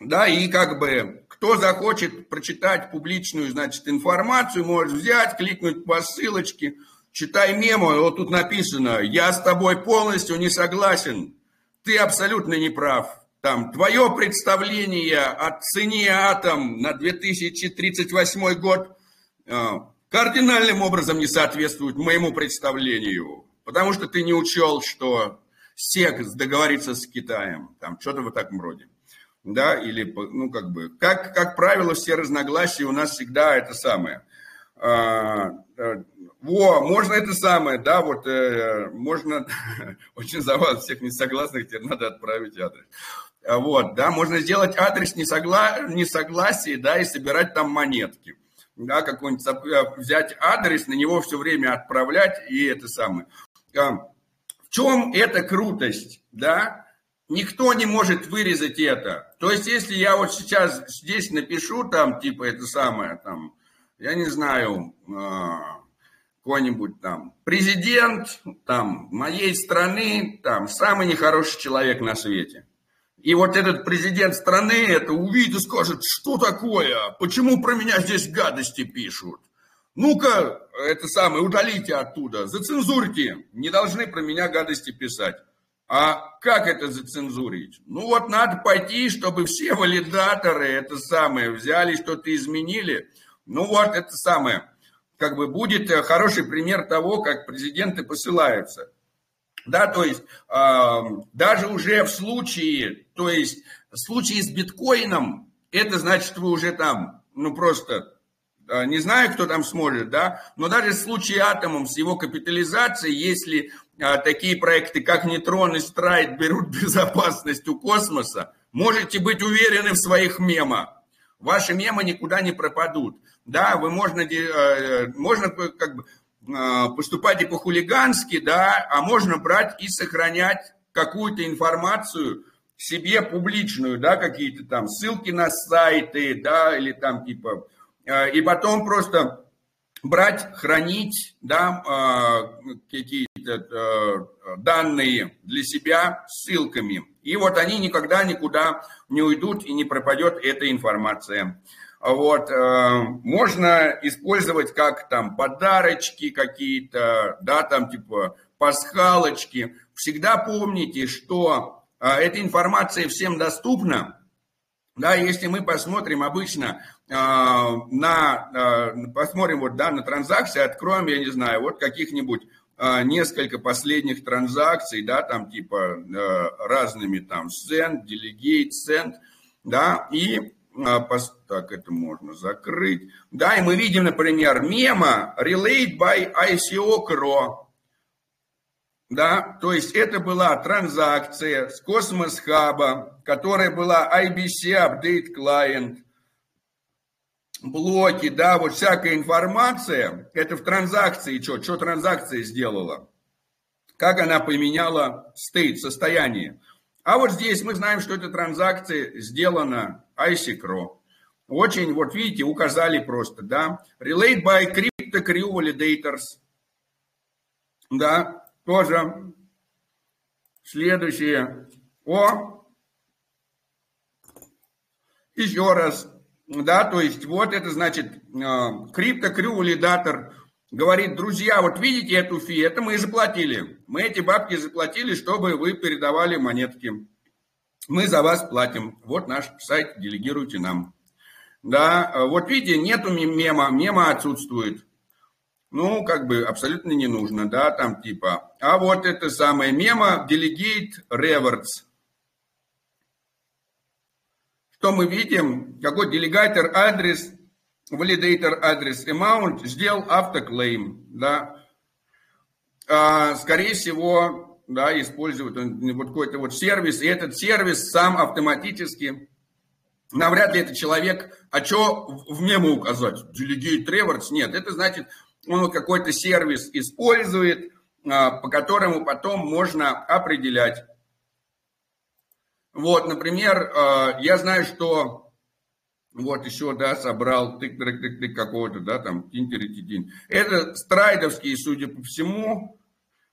Да, и как бы, кто захочет прочитать публичную, значит, информацию, может взять, кликнуть по ссылочке, читай мемо, вот тут написано, я с тобой полностью не согласен, ты абсолютно не прав. Там, твое представление о цене атом на 2038 год а, кардинальным образом не соответствует моему представлению, потому что ты не учел, что СЕК договориться с Китаем, там что-то в таком роде. Да, или, ну, как бы, как, как правило, все разногласия у нас всегда это самое. А, а, во, можно это самое, да, вот, э, можно, [laughs] очень за вас всех несогласных, теперь надо отправить адрес. А вот, да, можно сделать адрес несогла... несогласия, да, и собирать там монетки. Да, какой-нибудь, э, взять адрес, на него все время отправлять, и это самое. Чем эта крутость, да? Никто не может вырезать это. То есть, если я вот сейчас здесь напишу там, типа, это самое, там, я не знаю, а, какой-нибудь там президент там моей страны, там самый нехороший человек на свете. И вот этот президент страны это увидит и скажет, что такое, почему про меня здесь гадости пишут. Ну-ка, это самое, удалите оттуда, зацензурьте, не должны про меня гадости писать. А как это зацензурить? Ну вот надо пойти, чтобы все валидаторы это самое взяли, что-то изменили. Ну вот это самое, как бы будет э, хороший пример того, как президенты посылаются. Да, то есть э, даже уже в случае, то есть в случае с биткоином, это значит вы уже там, ну просто не знаю, кто там сможет, да, но даже в случае атомом с его капитализацией, если а, такие проекты, как Нейтрон и Страйт, берут [laughs] безопасность у космоса, можете быть уверены в своих мемах. Ваши мемы никуда не пропадут. Да, вы можно, э, можно как бы, поступать и по-хулигански, да, а можно брать и сохранять какую-то информацию себе публичную, да, какие-то там ссылки на сайты, да, или там типа, и потом просто брать, хранить, да, а, какие-то данные для себя ссылками. И вот они никогда никуда не уйдут и не пропадет эта информация. Вот, э, можно использовать как там подарочки какие-то, да, там типа пасхалочки. Всегда помните, что э, эта информация всем доступна. Да, если мы посмотрим обычно э, на, э, посмотрим вот, да, на транзакции, откроем, я не знаю, вот каких-нибудь э, несколько последних транзакций, да, там типа разными там send, delegate, send, да, и а, так, это можно закрыть. Да, и мы видим, например, мема Relate by ICO Cro. Да, то есть это была транзакция с Космос Хаба, которая была IBC Update Client, блоки, да, вот всякая информация, это в транзакции, что, что транзакция сделала, как она поменяла стейт, состояние. А вот здесь мы знаем, что эта транзакция сделана ICCRO. Очень, вот видите, указали просто, да. Relate by Crypto Crew Validators. Да, тоже. Следующее. О, еще раз. Да, то есть вот это значит Crew Validator говорит, друзья, вот видите эту фи, это мы заплатили. Мы эти бабки заплатили, чтобы вы передавали монетки. Мы за вас платим. Вот наш сайт, делегируйте нам. Да, вот видите, нету мема, мема отсутствует. Ну, как бы абсолютно не нужно, да, там типа. А вот это самое мема, delegate rewards. Что мы видим? Какой делегатор адрес, валидатор адрес, amount сделал автоклейм, да. А, скорее всего, да, использует вот какой-то вот сервис, и этот сервис сам автоматически, навряд ли это человек, а что в мему указать? Delegate Rewards? Нет, это значит, он какой-то сервис использует, а, по которому потом можно определять. Вот, например, а, я знаю, что вот еще, да, собрал тык-тык-тык какого-то, да, там, тин тин Это страйдовские, судя по всему,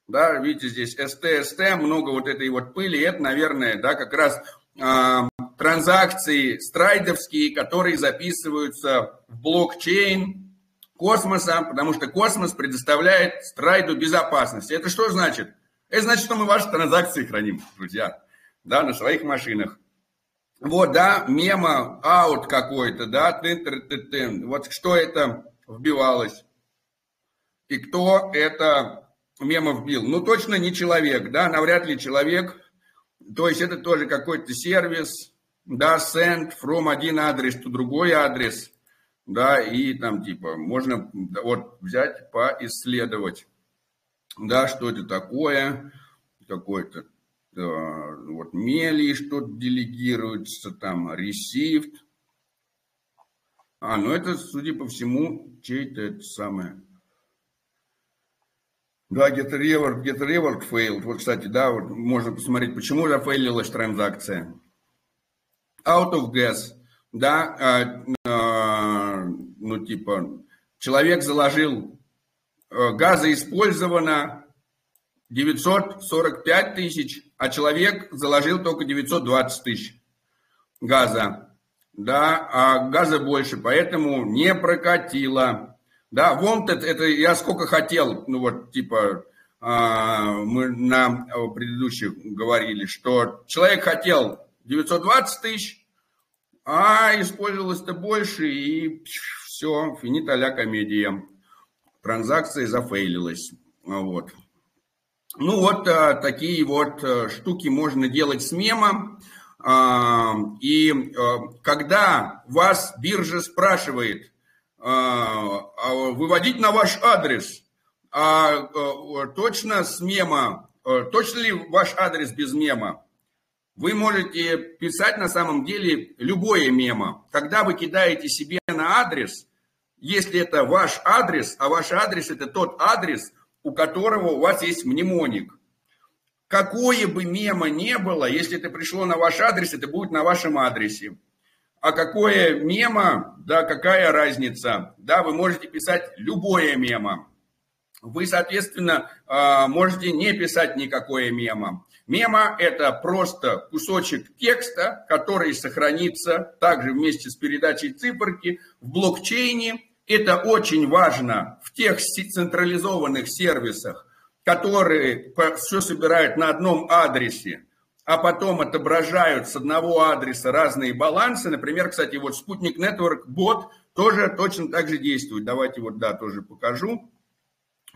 да, видите, здесь ST, много вот этой вот пыли, это, наверное, да, как раз э, транзакции страйдовские, которые записываются в блокчейн космоса, потому что космос предоставляет страйду безопасность. Это что значит? Это значит, что мы ваши транзакции храним, друзья, да, на своих машинах. Вот, да, мема, аут какой-то, да, тын -тын -тын -тын. вот что это вбивалось. И кто это мемов бил. Ну, точно не человек, да, навряд ли человек. То есть это тоже какой-то сервис, да, send from один адрес to другой адрес, да, и там типа можно вот взять, поисследовать, да, что это такое, какой-то вот мели что-то делегируется, там, received. А, ну это, судя по всему, чей-то это самое да, get reward, get reward failed. Вот, кстати, да, вот можно посмотреть, почему зафейлилась транзакция. Out of gas. Да, а, а, ну, типа, человек заложил, а, газа использовано 945 тысяч, а человек заложил только 920 тысяч газа. Да, а газа больше, поэтому не прокатило. Да, wanted, это я сколько хотел, ну вот, типа, а, мы на предыдущих говорили, что человек хотел 920 тысяч, а использовалось-то больше, и все, финита ля комедия. Транзакция зафейлилась. Вот. Ну вот а, такие вот а, штуки можно делать с мемом. И когда вас биржа спрашивает, а, а, выводить на ваш адрес. А, а точно с мема, точно ли ваш адрес без мема? Вы можете писать на самом деле любое мемо. Когда вы кидаете себе на адрес, если это ваш адрес, а ваш адрес это тот адрес, у которого у вас есть мнемоник. Какое бы мема не было, если это пришло на ваш адрес, это будет на вашем адресе. А какое мема, да, какая разница? Да, вы можете писать любое мемо. Вы, соответственно, а, можете не писать никакое мемо. Мема – это просто кусочек текста, который сохранится также вместе с передачей циферки в блокчейне. Это очень важно в тех централизованных сервисах, которые все собирают на одном адресе, а потом отображают с одного адреса разные балансы. Например, кстати, вот Спутник Network бот тоже точно так же действует. Давайте вот, да, тоже покажу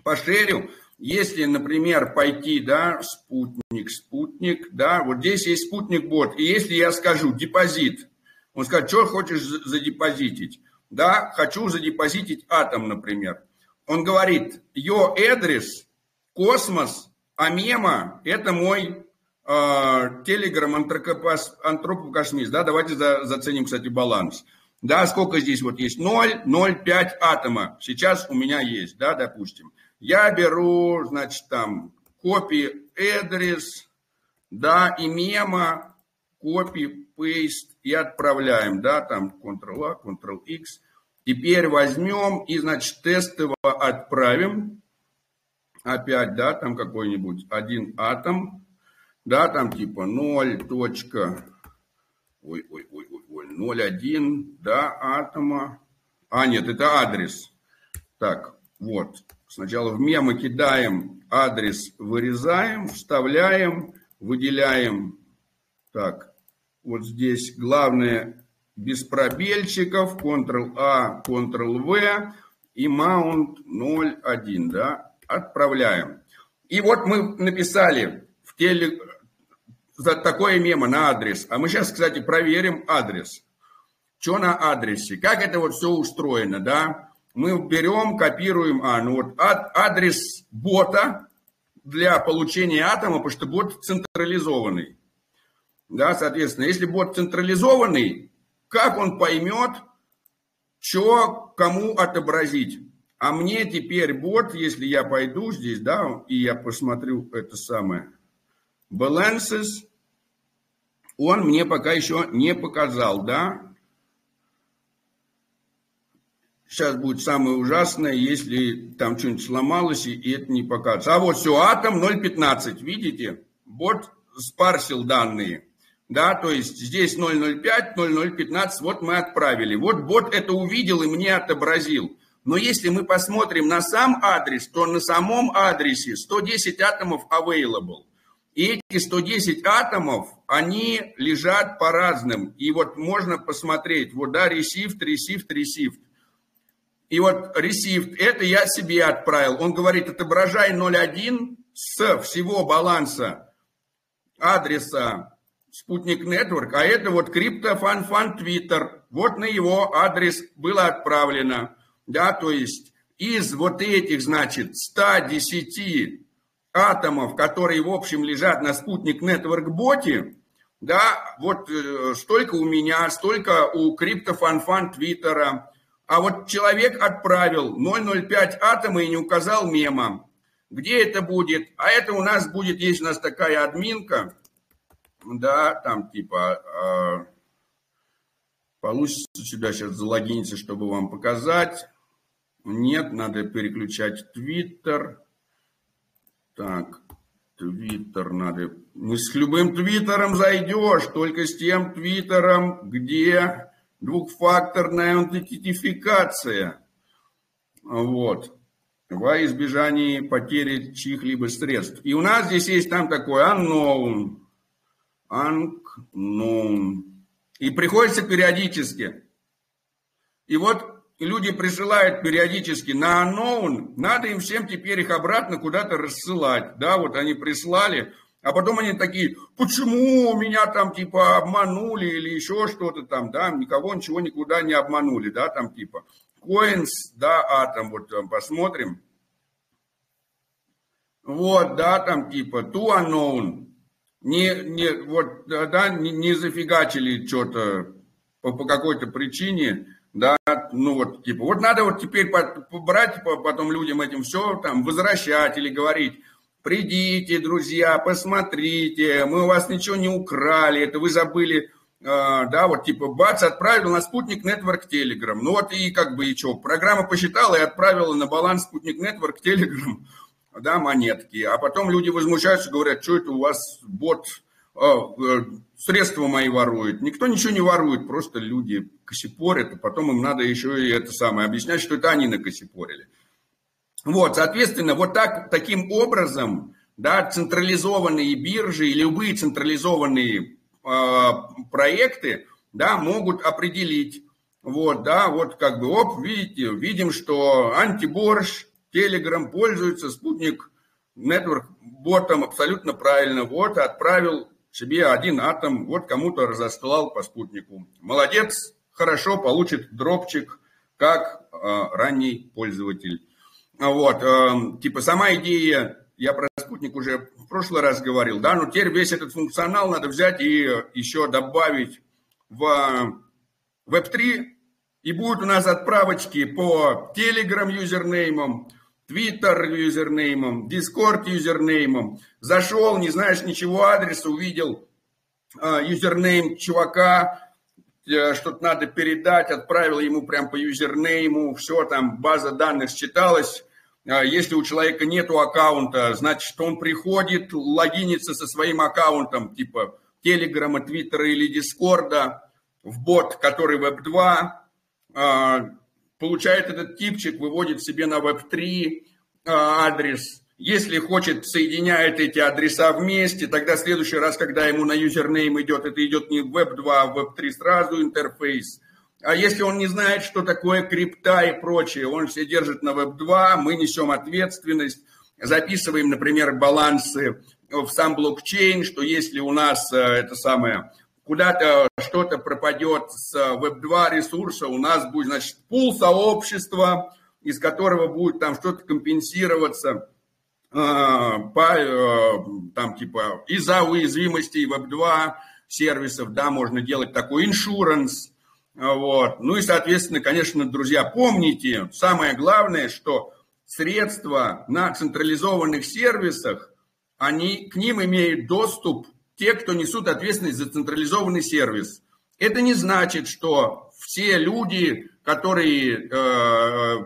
пошерю. Если, например, пойти, да, спутник, спутник, да, вот здесь есть спутник-бот, и если я скажу депозит, он скажет, что хочешь задепозитить? Да, хочу задепозитить атом, например. Он говорит, your address, космос, а мема – это мой телеграм антропокосмист. Да, давайте за, заценим, кстати, баланс. Да, сколько здесь вот есть? 0, 0,5 атома. Сейчас у меня есть, да, допустим. Я беру, значит, там, copy address, да, и мема, copy, paste и отправляем, да, там, Ctrl-A, Ctrl-X. Теперь возьмем и, значит, тестово отправим. Опять, да, там какой-нибудь один атом, да, там типа 0. Точка, ой, ой, ой, ой, ой, 0,1, да, атома. А, нет, это адрес. Так, вот. Сначала в мемы кидаем адрес, вырезаем, вставляем, выделяем. Так, вот здесь главное без пробельчиков, Ctrl-A, Ctrl-V и Mount 0.1, да, отправляем. И вот мы написали в теле за такое мемо на адрес. А мы сейчас, кстати, проверим адрес. Что на адресе? Как это вот все устроено, да? мы берем, копируем, а, ну вот адрес бота для получения атома, потому что бот централизованный. Да, соответственно, если бот централизованный, как он поймет, что кому отобразить? А мне теперь бот, если я пойду здесь, да, и я посмотрю это самое, balances, он мне пока еще не показал, да, Сейчас будет самое ужасное, если там что-нибудь сломалось, и это не покажется. А вот все, атом 0.15, видите? Бот спарсил данные. Да, то есть здесь 0.05, 0.015, вот мы отправили. Вот бот это увидел и мне отобразил. Но если мы посмотрим на сам адрес, то на самом адресе 110 атомов available. И эти 110 атомов, они лежат по разным. И вот можно посмотреть, вот да, received, received, received. И вот received, это я себе отправил. Он говорит, отображай 0.1 с всего баланса адреса Спутник Network, а это вот CryptoFanFan Twitter. Вот на его адрес было отправлено. Да, то есть из вот этих, значит, 110 атомов, которые, в общем, лежат на Спутник Network боте, да, вот э, столько у меня, столько у CryptoFanFan Твиттера, а вот человек отправил 0,05 атома и не указал мема. Где это будет? А это у нас будет, есть у нас такая админка, да, там типа, э, получится сюда сейчас залогиниться, чтобы вам показать. Нет, надо переключать Твиттер. Так, Твиттер надо... Мы с любым Твиттером зайдешь, только с тем Твиттером, где двухфакторная аутентификация. Вот. Во избежание потери чьих-либо средств. И у нас здесь есть там такой unknown. Unknown. И приходится периодически. И вот люди присылают периодически на unknown. Надо им всем теперь их обратно куда-то рассылать. Да, вот они прислали, а потом они такие, почему меня там типа обманули или еще что-то там, да, никого ничего никуда не обманули, да, там типа coins, да, атом, вот там посмотрим. Вот, да, там типа to unknown. Не, не, вот, да, не, не зафигачили что-то по, по какой-то причине, да, ну вот, типа, вот надо вот теперь брать потом людям этим все там возвращать или говорить, придите, друзья, посмотрите, мы у вас ничего не украли, это вы забыли, э, да, вот типа, бац, отправил на спутник Network Telegram, ну вот и как бы и что, программа посчитала и отправила на баланс спутник Network Telegram, да, монетки, а потом люди возмущаются, говорят, что это у вас бот а, э, средства мои воруют. Никто ничего не ворует, просто люди косипорят, и потом им надо еще и это самое объяснять, что это они накосипорили. Вот, соответственно, вот так, таким образом, да, централизованные биржи и любые централизованные э, проекты, да, могут определить, вот, да, вот как бы, оп, видите, видим, что антиборж, Telegram пользуется, спутник Network ботом абсолютно правильно, вот, отправил себе один атом, вот кому-то разослал по спутнику. Молодец, хорошо, получит дропчик, как э, ранний пользователь. Вот, э, типа сама идея, я про спутник уже в прошлый раз говорил, да, но теперь весь этот функционал надо взять и еще добавить в Web3, и будут у нас отправочки по Telegram username ам, Twitter username ом, Discord username ом, зашел, не знаешь ничего адреса, увидел э, username чувака, э, что-то надо передать, отправил ему прям по username у, все там, база данных считалась. Э, если у человека нету аккаунта, значит, он приходит, логинится со своим аккаунтом, типа Телеграма, Твиттера или Дискорда, в бот, который Web2, получает этот типчик, выводит себе на Web3 а, адрес. Если хочет, соединяет эти адреса вместе, тогда в следующий раз, когда ему на юзернейм идет, это идет не в Web2, а в Web3 сразу интерфейс. А если он не знает, что такое крипта и прочее, он все держит на Web2, мы несем ответственность, записываем, например, балансы в сам блокчейн, что если у нас э, это самое куда-то что-то пропадет с Web2 ресурса, у нас будет, значит, пул сообщества, из которого будет там что-то компенсироваться э, по, э, там, типа, из-за уязвимостей Web2 сервисов, да, можно делать такой иншуранс, вот. Ну и, соответственно, конечно, друзья, помните, самое главное, что средства на централизованных сервисах, они, к ним имеют доступ те, кто несут ответственность за централизованный сервис. Это не значит, что все люди, которые э, э,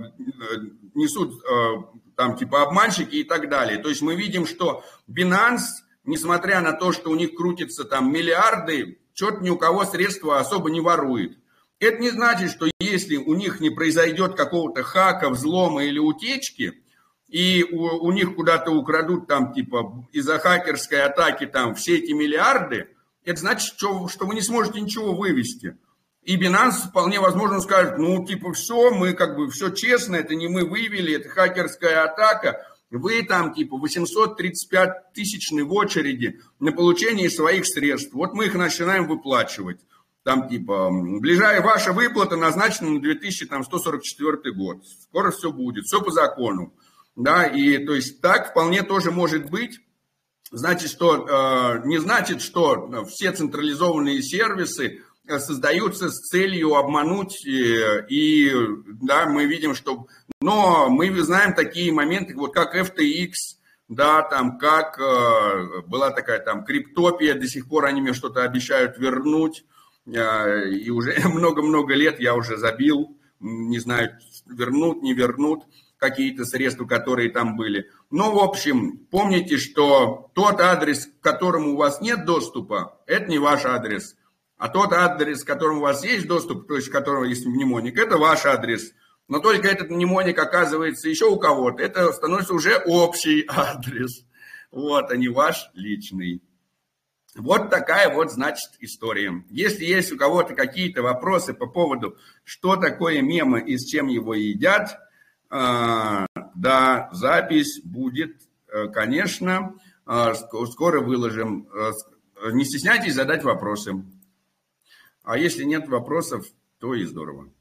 несут э, там типа обманщики и так далее. То есть мы видим, что Binance, несмотря на то, что у них крутятся там миллиарды, что-то ни у кого средства особо не ворует. Это не значит, что если у них не произойдет какого-то хака, взлома или утечки, и у, у них куда-то украдут там типа из-за хакерской атаки там все эти миллиарды, это значит, что, что вы не сможете ничего вывести. И Binance вполне возможно скажет, ну типа все, мы как бы все честно, это не мы вывели, это хакерская атака, вы там типа 835 тысячный в очереди на получение своих средств. Вот мы их начинаем выплачивать. Там типа, ближайшая ваша выплата назначена на 2144 год. Скоро все будет, все по закону да, и то есть так вполне тоже может быть. Значит, что, э, не значит, что все централизованные сервисы э, создаются с целью обмануть, э, и да, мы видим, что, но мы знаем такие моменты, вот как FTX, да, там как была такая там криптопия, до сих пор они мне что-то обещают вернуть, и уже [laughs] много-много лет я уже забил, не знаю, вернут, не вернут какие-то средства, которые там были. Но, в общем, помните, что тот адрес, к которому у вас нет доступа, это не ваш адрес. А тот адрес, к которому у вас есть доступ, то есть к которому есть мнемоник, это ваш адрес. Но только этот мнемоник оказывается еще у кого-то. Это становится уже общий [laughs] адрес. Вот, а не ваш личный. Вот такая вот, значит, история. Если есть у кого-то какие-то вопросы по поводу, что такое мемы и с чем его едят – да, запись будет, э, конечно, а, скоро выложим. Э, не стесняйтесь задать вопросы. А если нет вопросов, то и здорово.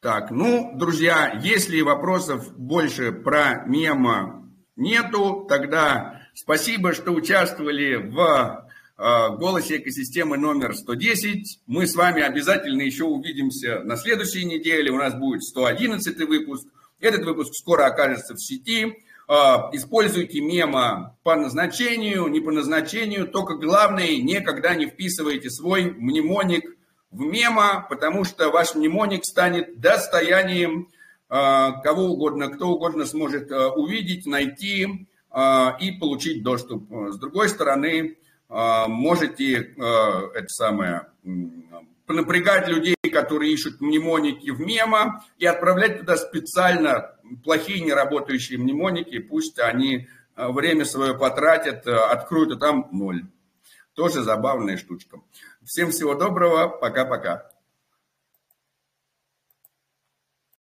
Так, ну, друзья, если вопросов больше про мема нету, тогда спасибо, что участвовали в голосе экосистемы номер 110. Мы с вами обязательно еще увидимся на следующей неделе. У нас будет 111 выпуск. Этот выпуск скоро окажется в сети. Используйте мема по назначению, не по назначению. Только главное, никогда не вписывайте свой мнемоник в мема, потому что ваш мнемоник станет достоянием кого угодно, кто угодно сможет увидеть, найти и получить доступ. С другой стороны, можете а, это самое напрягать людей, которые ищут мнемоники в мема, и отправлять туда специально плохие неработающие мнемоники, пусть они а, время свое потратят, откроют, а там ноль. Тоже забавная штучка. Всем всего доброго, пока-пока.